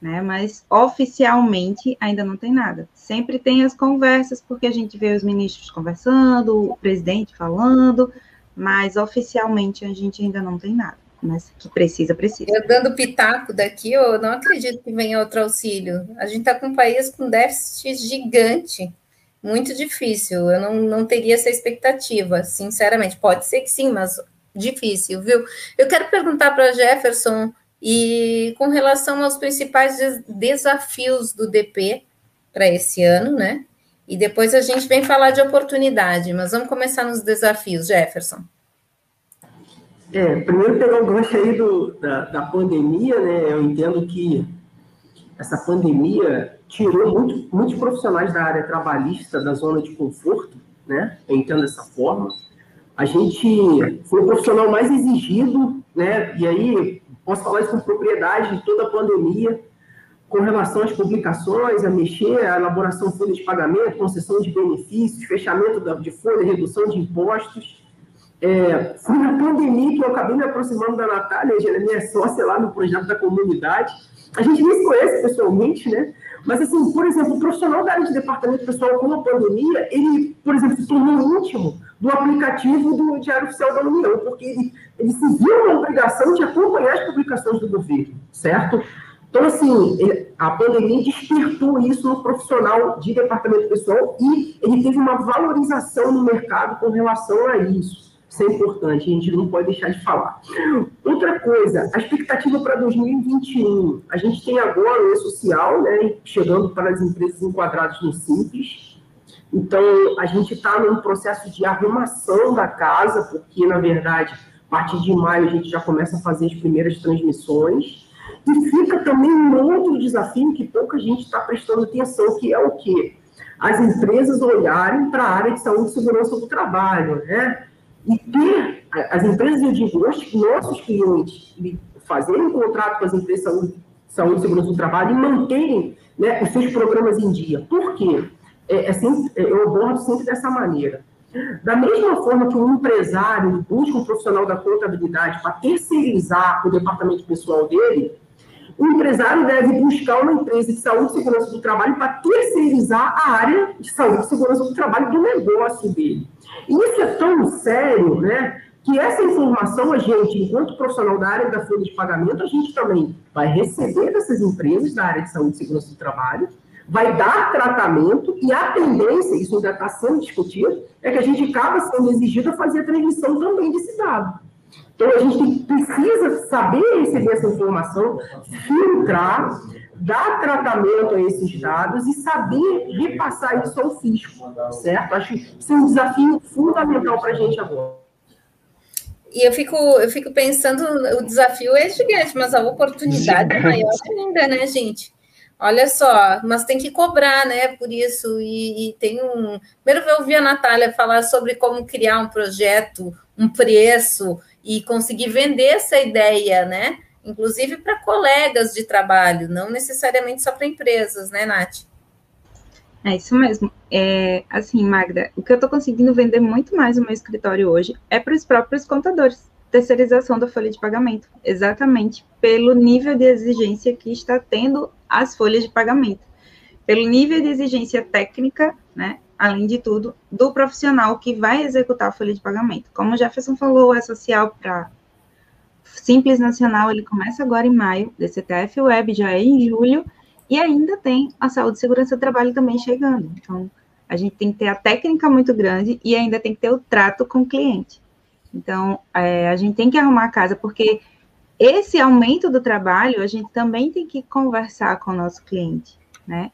E: né? Mas oficialmente ainda não tem nada. Sempre tem as conversas, porque a gente vê os ministros conversando, o presidente falando, mas oficialmente a gente ainda não tem nada. Mas que precisa, precisa.
A: Eu dando pitaco daqui, eu não acredito que venha outro auxílio. A gente está com um país com déficit gigante, muito difícil. Eu não, não teria essa expectativa, sinceramente. Pode ser que sim, mas difícil, viu? Eu quero perguntar para Jefferson e com relação aos principais desafios do DP para esse ano, né? e depois a gente vem falar de oportunidade, mas vamos começar nos desafios, Jefferson.
B: É, primeiro pegar o gancho aí do, da, da pandemia, né? Eu entendo que essa pandemia tirou muito, muitos profissionais da área trabalhista da zona de conforto, né? Eu entendo dessa forma. A gente foi o profissional mais exigido, né? E aí, posso falar isso com propriedade de toda a pandemia, com relação às publicações, a mexer, a elaboração de folha de pagamento, concessão de benefícios, fechamento de folha, redução de impostos. É, foi na pandemia que eu acabei me aproximando da Natália, ela é minha sócia lá no projeto da comunidade. A gente nem se conhece pessoalmente, né? Mas, assim, por exemplo, o profissional da área de departamento pessoal com a pandemia, ele, por exemplo, se tornou íntimo do aplicativo do Diário Oficial da União, porque ele, ele se viu na obrigação de acompanhar as publicações do governo, certo? Então, assim, ele, a pandemia despertou isso no profissional de departamento pessoal e ele teve uma valorização no mercado com relação a isso. Isso é importante, a gente não pode deixar de falar. Outra coisa, a expectativa para 2021. A gente tem agora o E-Social, né, chegando para as empresas enquadradas no Simples. Então, a gente está num processo de arrumação da casa, porque, na verdade, a partir de maio a gente já começa a fazer as primeiras transmissões. E fica também um outro desafio que pouca gente está prestando atenção, que é o quê? As empresas olharem para a área de saúde e segurança do trabalho, né? E ter, as empresas, eu digo, nossos clientes fazerem um contrato com as empresas de saúde, saúde e segurança do trabalho e manterem né, os seus programas em dia. Por quê? É, é é, eu abordo sempre dessa maneira. Da mesma forma que um empresário busca um profissional da contabilidade para terceirizar o departamento pessoal dele, o empresário deve buscar uma empresa de saúde e segurança do trabalho para terceirizar a área de saúde e segurança do trabalho do negócio dele. E isso é tão sério, né? Que essa informação a gente, enquanto profissional da área da folha de pagamento, a gente também vai receber dessas empresas da área de saúde e segurança do trabalho, vai dar tratamento e a tendência, isso ainda está sendo discutido, é que a gente acaba sendo exigido a fazer a transmissão também desse dado. Então, a gente precisa saber receber essa informação, filtrar, dar tratamento a esses dados e saber repassar isso ao fisco, certo? Acho que isso é um desafio fundamental para a gente agora.
A: E eu fico, eu fico pensando, o desafio é gigante, mas a oportunidade é maior ainda, né, gente? Olha só, mas tem que cobrar, né, por isso. E, e tem um. Primeiro eu ouvi a Natália falar sobre como criar um projeto, um preço, e conseguir vender essa ideia, né? Inclusive para colegas de trabalho, não necessariamente só para empresas, né, Nath?
E: É isso mesmo. É, assim, Magda, o que eu estou conseguindo vender muito mais no meu escritório hoje é para os próprios contadores. Terceirização da folha de pagamento, exatamente pelo nível de exigência que está tendo as folhas de pagamento, pelo nível de exigência técnica, né, além de tudo, do profissional que vai executar a folha de pagamento. Como o Jefferson falou, é social para Simples Nacional, ele começa agora em maio, DCTF Web já é em julho, e ainda tem a saúde segurança do trabalho também chegando. Então, a gente tem que ter a técnica muito grande e ainda tem que ter o trato com o cliente. Então, é, a gente tem que arrumar a casa, porque esse aumento do trabalho, a gente também tem que conversar com o nosso cliente, né?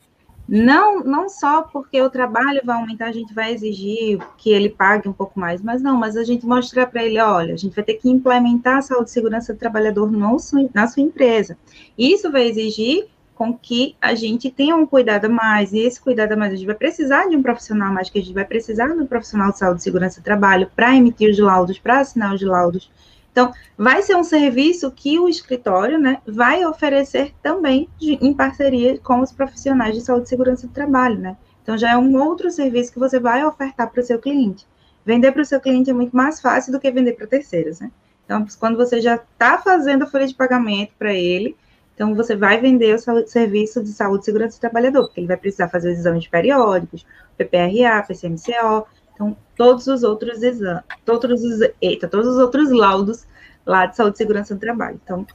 E: Não, não só porque o trabalho vai aumentar, a gente vai exigir que ele pague um pouco mais, mas não, mas a gente mostrar para ele, olha, a gente vai ter que implementar a saúde e segurança do trabalhador no, na sua empresa. Isso vai exigir com que a gente tenha um cuidado a mais, e esse cuidado a mais a gente vai precisar de um profissional mais, que a gente vai precisar de um profissional de saúde e segurança do trabalho para emitir os laudos, para assinar os laudos, então, vai ser um serviço que o escritório né, vai oferecer também de, em parceria com os profissionais de saúde e segurança do trabalho, né? Então, já é um outro serviço que você vai ofertar para o seu cliente. Vender para o seu cliente é muito mais fácil do que vender para terceiros, né? Então, quando você já está fazendo a folha de pagamento para ele, então você vai vender o serviço de saúde e segurança do trabalhador, porque ele vai precisar fazer os exames periódicos, PPRA, PCMCO, então, todos os outros exames, todos os, eita, todos os outros laudos lá de saúde e segurança do trabalho. Então,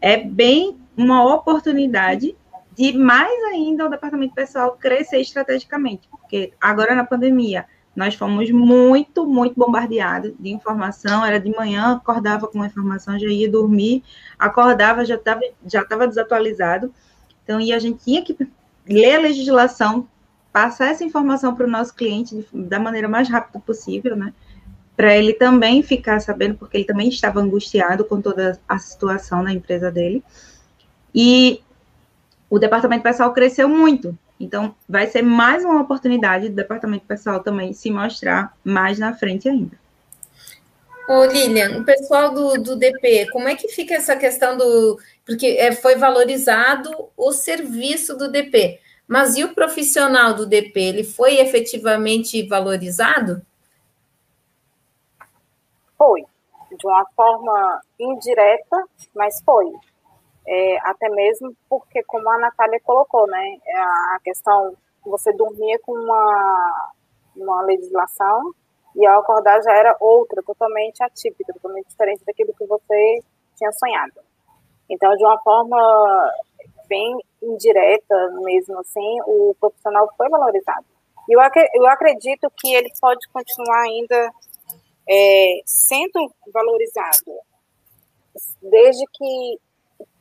E: é bem uma oportunidade de mais ainda o departamento pessoal crescer estrategicamente, porque agora na pandemia nós fomos muito, muito bombardeados de informação, era de manhã, acordava com uma informação, já ia dormir, acordava, já estava já tava desatualizado, então, e a gente tinha que ler a legislação passar essa informação para o nosso cliente da maneira mais rápida possível, né? Para ele também ficar sabendo, porque ele também estava angustiado com toda a situação na empresa dele. E o departamento pessoal cresceu muito. Então, vai ser mais uma oportunidade do departamento pessoal também se mostrar mais na frente ainda.
A: Ô, Lilian, o pessoal do, do DP, como é que fica essa questão do. Porque é, foi valorizado o serviço do DP, mas e o profissional do DP? Ele foi efetivamente valorizado?
C: Foi, de uma forma indireta, mas foi é, até mesmo porque, como a Natália colocou, né, é a questão você dormia com uma, uma legislação e ao acordar já era outra, totalmente atípica, totalmente diferente daquilo que você tinha sonhado. Então, de uma forma bem indireta mesmo assim, o profissional foi valorizado. E eu, acredito que ele pode continuar ainda é, sendo valorizado, desde que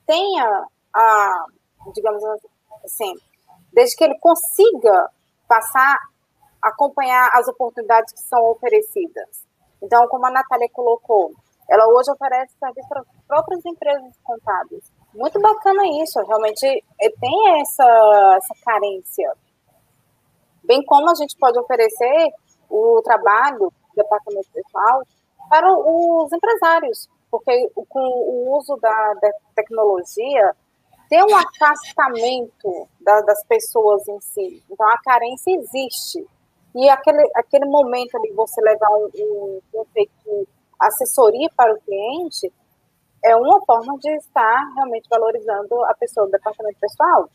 C: tenha a, digamos assim, desde que ele consiga passar, acompanhar as oportunidades que são oferecidas. Então, como a Natália colocou, ela hoje oferece serviço para próprias empresas contábeis. Muito bacana isso, realmente é, tem essa, essa carência. Bem como a gente pode oferecer o trabalho do departamento pessoal para os empresários, porque com o uso da, da tecnologia tem um afastamento da, das pessoas em si. Então a carência existe. E aquele, aquele momento ali, você levar um, um, um feito assessoria para o cliente, é uma forma de estar realmente valorizando a pessoa do departamento pessoal.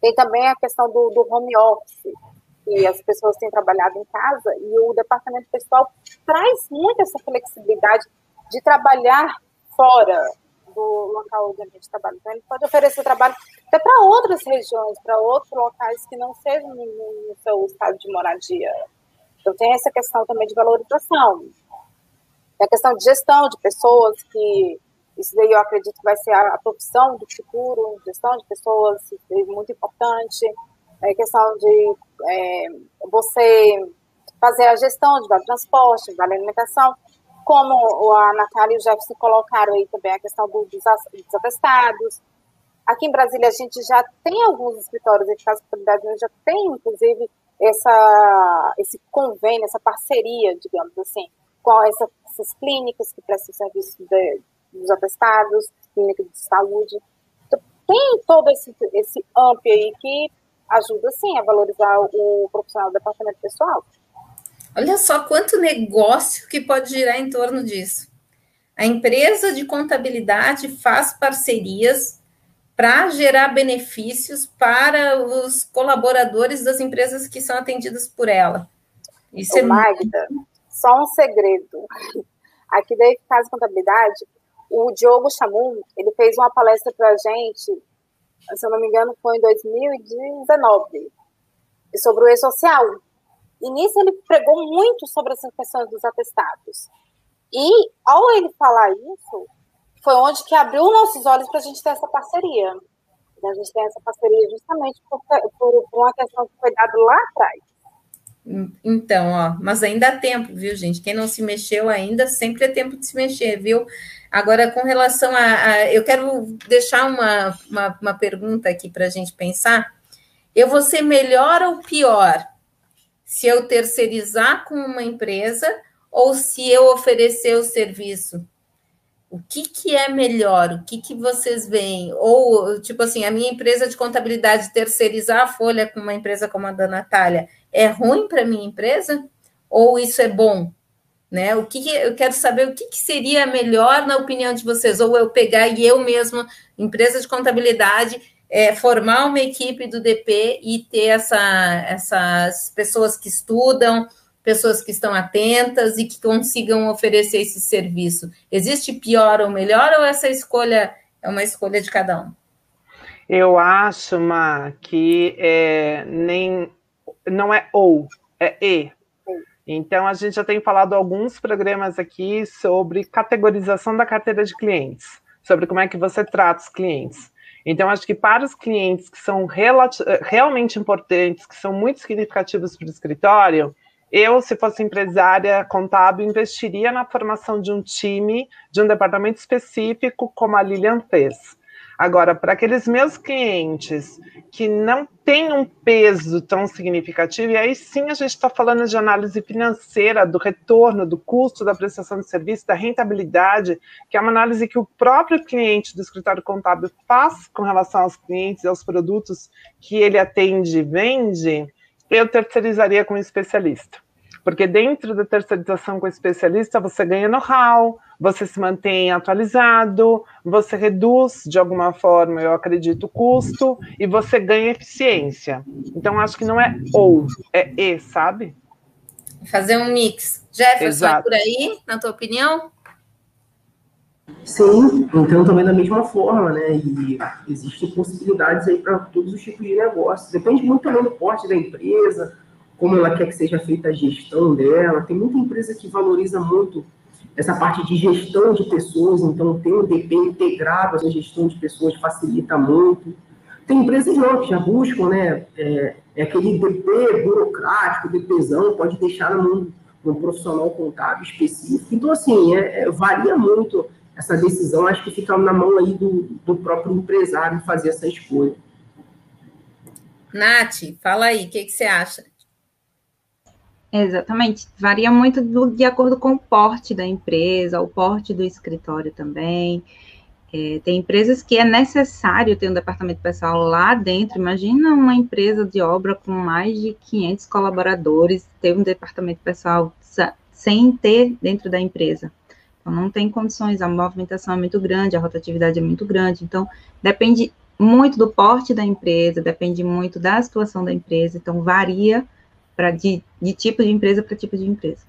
C: Tem também a questão do, do home office, que as pessoas têm trabalhado em casa, e o departamento pessoal traz muito essa flexibilidade de trabalhar fora do local onde a gente trabalha. Então, ele pode oferecer trabalho até para outras regiões, para outros locais que não sejam no, no seu estado de moradia. Então, tem essa questão também de valorização. Tem a questão de gestão de pessoas, que isso daí eu acredito que vai ser a, a profissão do futuro, gestão de pessoas, é muito importante. É a questão de é, você fazer a gestão de transporte, vale alimentação como a Natália e o Jefferson colocaram aí também a questão dos, dos atestados. Aqui em Brasília a gente já tem alguns escritórios de contabilidade, já tem inclusive essa, esse convênio, essa parceria, digamos assim, com essa, essas clínicas que prestam serviço de, dos atestados, clínicas de saúde. Então, tem todo esse, esse amplo aí que ajuda, sim, a valorizar o profissional do departamento pessoal.
A: Olha só quanto negócio que pode girar em torno disso. A empresa de contabilidade faz parcerias para gerar benefícios para os colaboradores das empresas que são atendidas por ela.
C: Isso Ô, é Magda, muito... só um segredo. Aqui da Eficaz Contabilidade, o Diogo Chamum, ele fez uma palestra para a gente, se eu não me engano, foi em 2019, sobre o e-social. Nisso ele pregou muito sobre essas questões dos atestados. E ao ele falar isso, foi onde que abriu nossos olhos para a gente ter essa parceria. A gente tem essa parceria justamente por, por, por uma questão que foi dada lá atrás.
A: Então, ó, mas ainda há tempo, viu, gente? Quem não se mexeu ainda, sempre é tempo de se mexer, viu? Agora, com relação a. a eu quero deixar uma, uma, uma pergunta aqui para a gente pensar. Eu vou ser melhor ou pior se eu terceirizar com uma empresa ou se eu oferecer o serviço? O que, que é melhor? O que, que vocês veem? Ou, tipo assim, a minha empresa de contabilidade terceirizar a folha com uma empresa como a da Natália é ruim para a minha empresa? Ou isso é bom? Né? O que, que, eu quero saber o que, que seria melhor na opinião de vocês? Ou eu pegar e eu mesma, empresa de contabilidade, é, formar uma equipe do DP e ter essa, essas pessoas que estudam, pessoas que estão atentas e que consigam oferecer esse serviço. Existe pior ou melhor, ou essa escolha é uma escolha de cada um?
D: Eu acho, Ma, que é, nem, não é ou, é e. Então, a gente já tem falado alguns programas aqui sobre categorização da carteira de clientes, sobre como é que você trata os clientes. Então, acho que para os clientes que são realmente importantes, que são muito significativos para o escritório, eu, se fosse empresária contábil, investiria na formação de um time, de um departamento específico, como a Lilian fez. Agora, para aqueles meus clientes que não têm um peso tão significativo, e aí sim a gente está falando de análise financeira, do retorno, do custo da prestação de serviço, da rentabilidade, que é uma análise que o próprio cliente do escritório contábil faz com relação aos clientes e aos produtos que ele atende e vende, eu terceirizaria com um especialista. Porque dentro da terceirização com especialista, você ganha know-how, você se mantém atualizado, você reduz de alguma forma, eu acredito, o custo e você ganha eficiência. Então, acho que não é ou, é e, sabe?
A: Fazer um mix. Jefferson, é por aí, na tua opinião?
B: Sim, então também da mesma forma, né? E existem possibilidades aí para todos os tipos de negócios. Depende muito também do porte da empresa, como ela quer que seja feita a gestão dela. Tem muita empresa que valoriza muito essa parte de gestão de pessoas, então ter um DP integrado essa gestão de pessoas facilita muito. Tem empresas não, que já buscam, né? É, é aquele DP burocrático, DPzão, pode deixar no num profissional contábil específico. Então, assim, é, é, varia muito essa decisão, acho que fica na mão aí do, do próprio empresário fazer essa escolha.
A: Nath, fala aí, o que, que você acha?
E: Exatamente. Varia muito do, de acordo com o porte da empresa, o porte do escritório também. É, tem empresas que é necessário ter um departamento pessoal lá dentro. Imagina uma empresa de obra com mais de 500 colaboradores, ter um departamento pessoal sem ter dentro da empresa. Então, não tem condições, a movimentação é muito grande, a rotatividade é muito grande. Então, depende muito do porte da empresa, depende muito da situação da empresa. Então, varia para de, de tipo de empresa para tipo de empresa.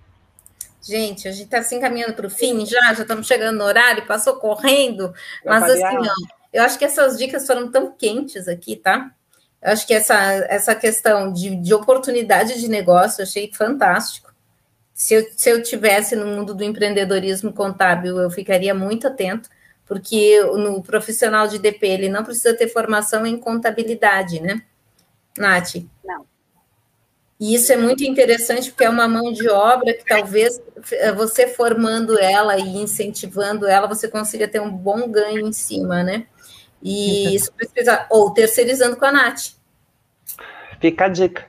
A: Gente, a gente está se encaminhando para o fim já, já estamos chegando no horário, passou correndo, mas assim, ó, eu acho que essas dicas foram tão quentes aqui, tá? Eu acho que essa, essa questão de, de oportunidade de negócio eu achei fantástico. Se eu, se eu tivesse no mundo do empreendedorismo contábil, eu ficaria muito atento, porque no profissional de DP ele não precisa ter formação em contabilidade, né? Nath?
C: Não.
A: E isso é muito interessante porque é uma mão de obra que talvez eh, você formando ela e incentivando ela, você consiga ter um bom ganho em cima, né? E isso precisa, ou terceirizando com a Nath.
D: Fica a dica.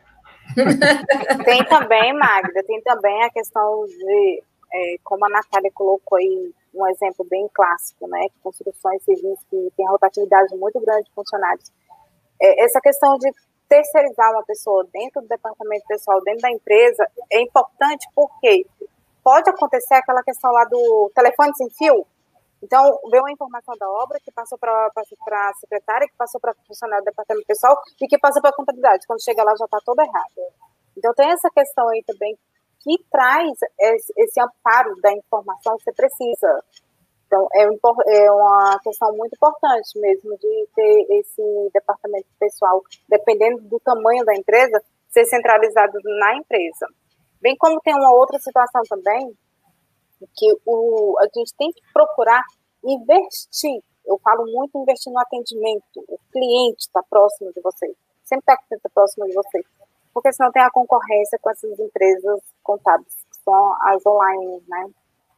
C: tem também, Magda, tem também a questão de, é, como a Natália colocou aí, um exemplo bem clássico, né? Construções civis que tem rotatividade muito grande de funcionários. É, essa questão de terceirizar uma pessoa dentro do departamento pessoal, dentro da empresa, é importante porque pode acontecer aquela questão lá do telefone sem fio. Então, veio uma informação da obra que passou para a secretária, que passou para funcionário do departamento pessoal e que passou para a contabilidade. Quando chega lá, já está toda errada. Então, tem essa questão aí também que traz esse amparo da informação que você precisa. Então, é, é uma questão muito importante mesmo de ter esse departamento pessoal, dependendo do tamanho da empresa, ser centralizado na empresa. Bem como tem uma outra situação também, que o, a gente tem que procurar investir. Eu falo muito investir no atendimento. O cliente está próximo de você. Sempre está próximo de você. Porque senão tem a concorrência com essas empresas contábeis, que são as online, né?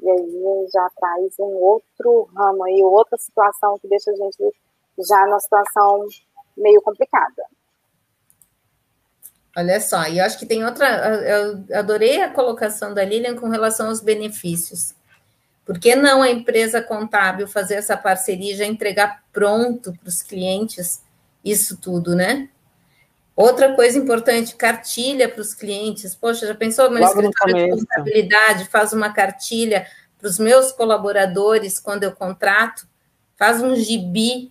C: E aí já traz um outro ramo aí, outra situação que deixa a gente já numa situação meio complicada.
A: Olha só, e eu acho que tem outra. Eu adorei a colocação da Lilian com relação aos benefícios. Por que não a empresa contábil fazer essa parceria e já entregar pronto para os clientes isso tudo, né? Outra coisa importante, cartilha para os clientes. Poxa, já pensou meu escritório de contabilidade faz uma cartilha para os meus colaboradores quando eu contrato? Faz um gibi,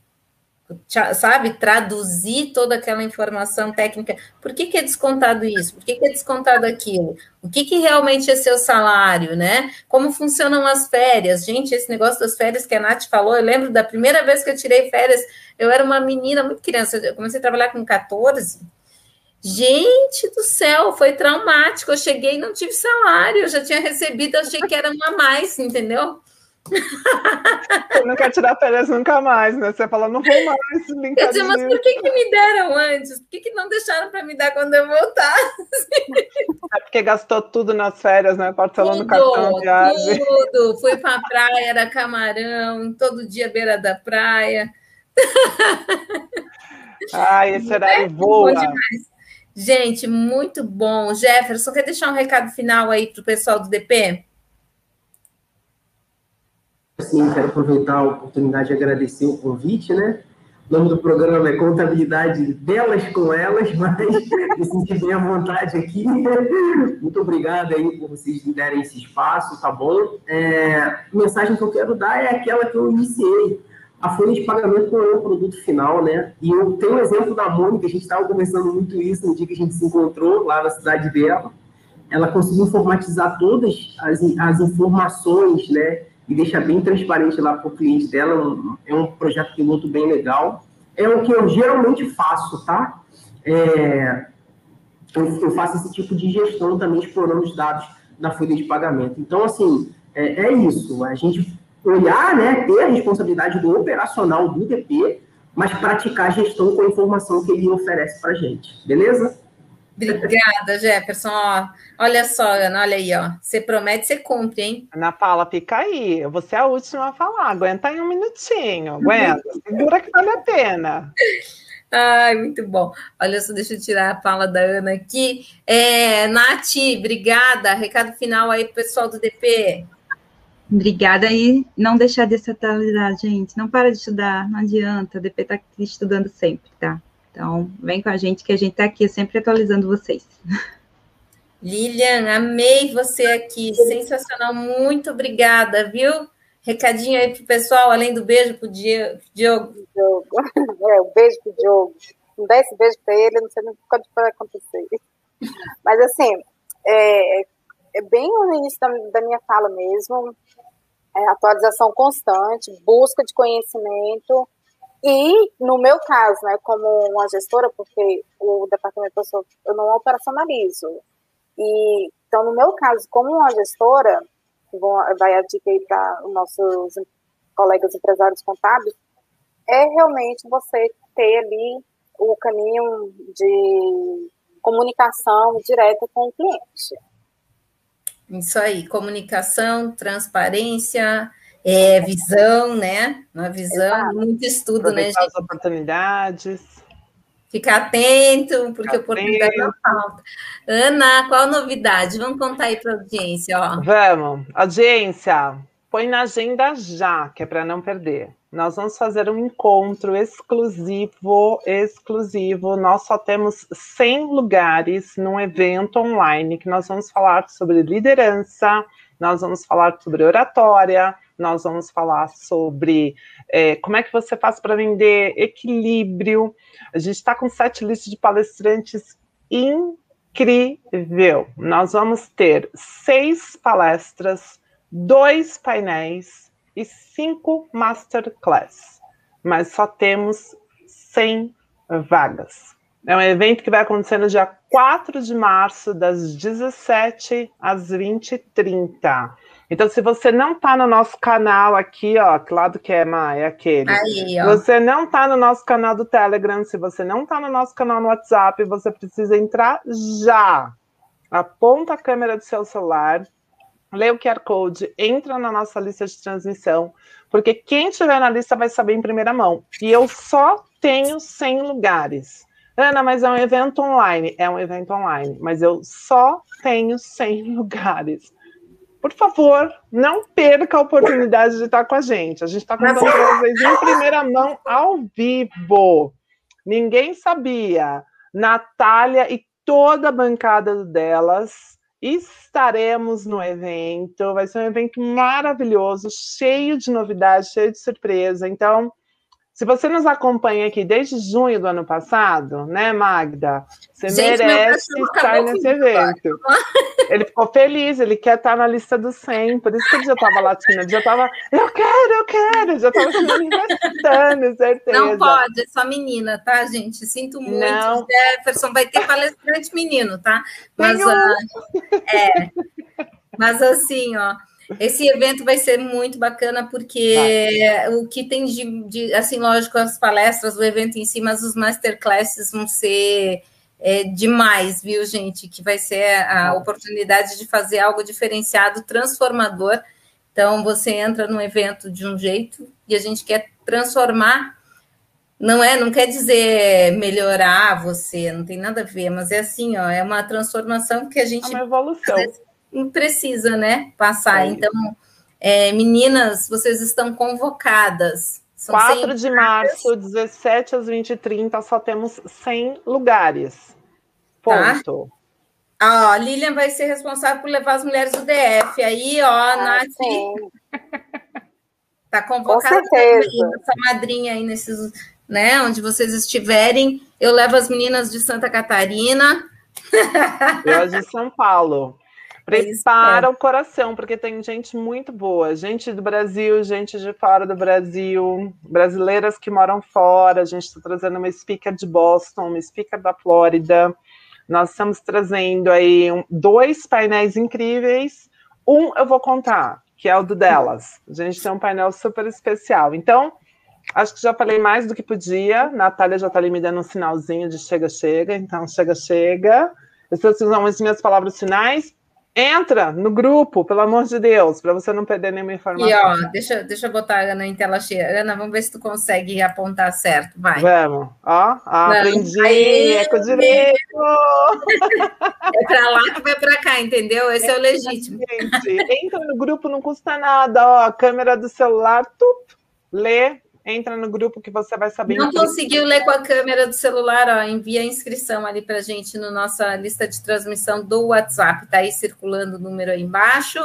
A: sabe? Traduzir toda aquela informação técnica. Por que, que é descontado isso? Por que, que é descontado aquilo? O que, que realmente é seu salário, né? Como funcionam as férias? Gente, esse negócio das férias que a Nath falou, eu lembro da primeira vez que eu tirei férias, eu era uma menina muito criança, eu comecei a trabalhar com 14 Gente do céu, foi traumático. Eu cheguei e não tive salário, eu já tinha recebido, achei que era uma a mais, entendeu?
D: Você não quer tirar férias nunca mais, né? Você fala, não vou mais.
A: Quer dizer, mas por que, que me deram antes? Por que, que não deixaram para me dar quando eu voltar?
D: É porque gastou tudo nas férias, né? Parcelando tudo, cartão de viagem.
A: Tudo. Fui para a praia, era camarão, todo dia beira da praia.
D: Ai, esse horário é, voa.
A: Gente, muito bom. Jefferson, quer deixar um recado final aí para o pessoal do DP?
B: Sim, quero aproveitar a oportunidade de agradecer o convite, né? O nome do programa é Contabilidade Delas com Elas, mas me senti bem à vontade aqui. Muito obrigado aí por vocês me derem esse espaço, tá bom? É, a mensagem que eu quero dar é aquela que eu iniciei. A folha de pagamento não é um produto final, né? E eu tenho um exemplo da Mônica, a gente estava conversando muito isso no dia que a gente se encontrou lá na cidade dela. Ela conseguiu informatizar todas as, as informações, né? e deixar bem transparente lá para o cliente dela. É um projeto piloto bem legal. É o que eu geralmente faço, tá? É, eu, eu, faço esse tipo de gestão também, explorando os dados da folha de pagamento. Então, assim, é, é isso. A gente olhar, né, ter a responsabilidade do operacional do DP, mas praticar a gestão com a informação que ele oferece para a gente. Beleza?
A: Obrigada, Jefferson. Ó, olha só, Ana, olha aí, ó. Você promete, você cumpre, hein?
D: Ana Paula, fica aí. Você é a última a falar. Aguenta aí um minutinho. Aguenta. Segura que vale a pena.
A: Ai, muito bom. Olha só, deixa eu tirar a fala da Ana aqui. É, Nath, obrigada. Recado final aí pro pessoal do DP.
E: Obrigada e não deixar de se atualizar, gente. Não para de estudar, não adianta. O DP está estudando sempre, tá? Então, vem com a gente que a gente está aqui sempre atualizando vocês.
A: Lilian, amei você aqui, sensacional, muito obrigada, viu? Recadinho aí pro pessoal, além do beijo pro Diogo. Diogo.
C: É, um beijo pro Diogo. Não dá esse beijo para ele, não sei nem o que vai acontecer. Mas assim, é bem no início da, da minha fala mesmo, é, atualização constante, busca de conhecimento, e, no meu caso, né, como uma gestora, porque o departamento eu, eu não operacionalizo. E, então, no meu caso, como uma gestora, vai a dica aí para os nossos colegas empresários contábeis, é realmente você ter ali o caminho de comunicação direta com o cliente.
A: Isso aí, comunicação, transparência, é, visão, né? Uma visão, Exato. muito estudo, né, gente?
D: as oportunidades.
A: Ficar atento, porque Ficar oportunidade atento. não falta. Ana, qual a novidade? Vamos contar aí para a audiência, ó.
D: Vamos. Audiência, põe na agenda já, que é para não perder. Nós vamos fazer um encontro exclusivo, exclusivo. Nós só temos 100 lugares num evento online que nós vamos falar sobre liderança, nós vamos falar sobre oratória, nós vamos falar sobre é, como é que você faz para vender equilíbrio. A gente está com sete listas de palestrantes incrível. Nós vamos ter seis palestras, dois painéis e cinco masterclass, mas só temos 100 vagas. É um evento que vai acontecer no dia 4 de março, das 17 às 20h30. Então, se você não está no nosso canal aqui, ó, que lado que é, Maia? É aquele. Aí. Você não está no nosso canal do Telegram, se você não está no nosso canal no WhatsApp, você precisa entrar já. Aponta a câmera do seu celular, lê o QR Code, entra na nossa lista de transmissão, porque quem estiver na lista vai saber em primeira mão. E eu só tenho 100 lugares. Ana, mas é um evento online. É um evento online, mas eu só tenho 100 lugares por favor, não perca a oportunidade de estar com a gente. A gente está contando para vocês em primeira mão, ao vivo. Ninguém sabia. Natália e toda a bancada delas estaremos no evento. Vai ser um evento maravilhoso, cheio de novidades, cheio de surpresa. Então, se você nos acompanha aqui desde junho do ano passado, né, Magda? Você Gente, merece estar nesse evento. Ele ficou feliz, ele quer estar na lista dos 100, por isso que ele já estava latindo, ele já estava, eu quero, eu quero, já estava se manifestando, certeza.
A: Não pode, é só menina, tá, gente? Sinto muito. Não. Jefferson vai ter palestrante menino, tá? Mas, uh, é, mas assim, ó. Esse evento vai ser muito bacana, porque o que tem de, de, assim, lógico, as palestras, o evento em si, mas os masterclasses vão ser é, demais, viu, gente? Que vai ser a oportunidade de fazer algo diferenciado, transformador. Então, você entra no evento de um jeito e a gente quer transformar. Não é, não quer dizer melhorar você, não tem nada a ver, mas é assim, ó, é uma transformação que a gente
D: é uma evolução.
A: Precisa, né, passar. É então, é, meninas, vocês estão convocadas.
D: São 4 de março, 17 às 20h30, só temos 100 lugares. Tá. Ponto. Tá?
A: Ah, a Lilian vai ser responsável por levar as mulheres do DF. Aí, ó, ah, Nath. Tá convocada
C: certeza.
A: essa madrinha aí nesses, né? Onde vocês estiverem. Eu levo as meninas de Santa Catarina.
D: Eu de São Paulo. Prepara é. o coração, porque tem gente muito boa, gente do Brasil, gente de fora do Brasil, brasileiras que moram fora. A gente está trazendo uma speaker de Boston, uma speaker da Flórida. Nós estamos trazendo aí um, dois painéis incríveis. Um eu vou contar, que é o do delas. A gente tem um painel super especial. Então, acho que já falei mais do que podia. Natália já está ali me dando um sinalzinho de chega, chega. Então, chega, chega. Essas são as minhas palavras finais. Entra no grupo, pelo amor de Deus, para você não perder nenhuma informação.
A: E ó, deixa, deixa eu botar a Ana em tela cheia. Ana, vamos ver se tu consegue apontar certo. Vai.
D: Vamos. Ó, aprendi. Aí, é com direito.
A: É para lá que vai para cá, entendeu? Esse é, é o legítimo.
D: Gente, entra no grupo, não custa nada. Ó, câmera do celular, tup, lê, entra no grupo que você vai saber.
A: Não conseguiu ler com a câmera do celular, ó, envia a inscrição ali para gente na nossa lista de transmissão do WhatsApp, tá aí circulando o número aí embaixo.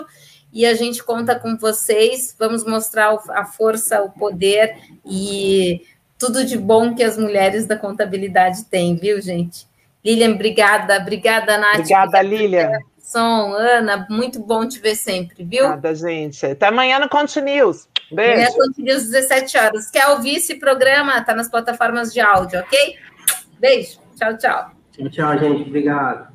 A: E a gente conta com vocês, vamos mostrar a força, o poder e tudo de bom que as mulheres da contabilidade têm, viu, gente? Lilian, obrigada, obrigada, Nath.
D: Obrigada, obrigada Lilian.
A: Som, Ana, muito bom te ver sempre, viu?
D: Nada, gente. Até amanhã no Continuous. Beijo.
A: Amanhã Continuous, 17 horas. Quer ouvir esse programa? Tá nas plataformas de áudio, ok? Beijo. Tchau, tchau.
B: Tchau, tchau, gente. Obrigado.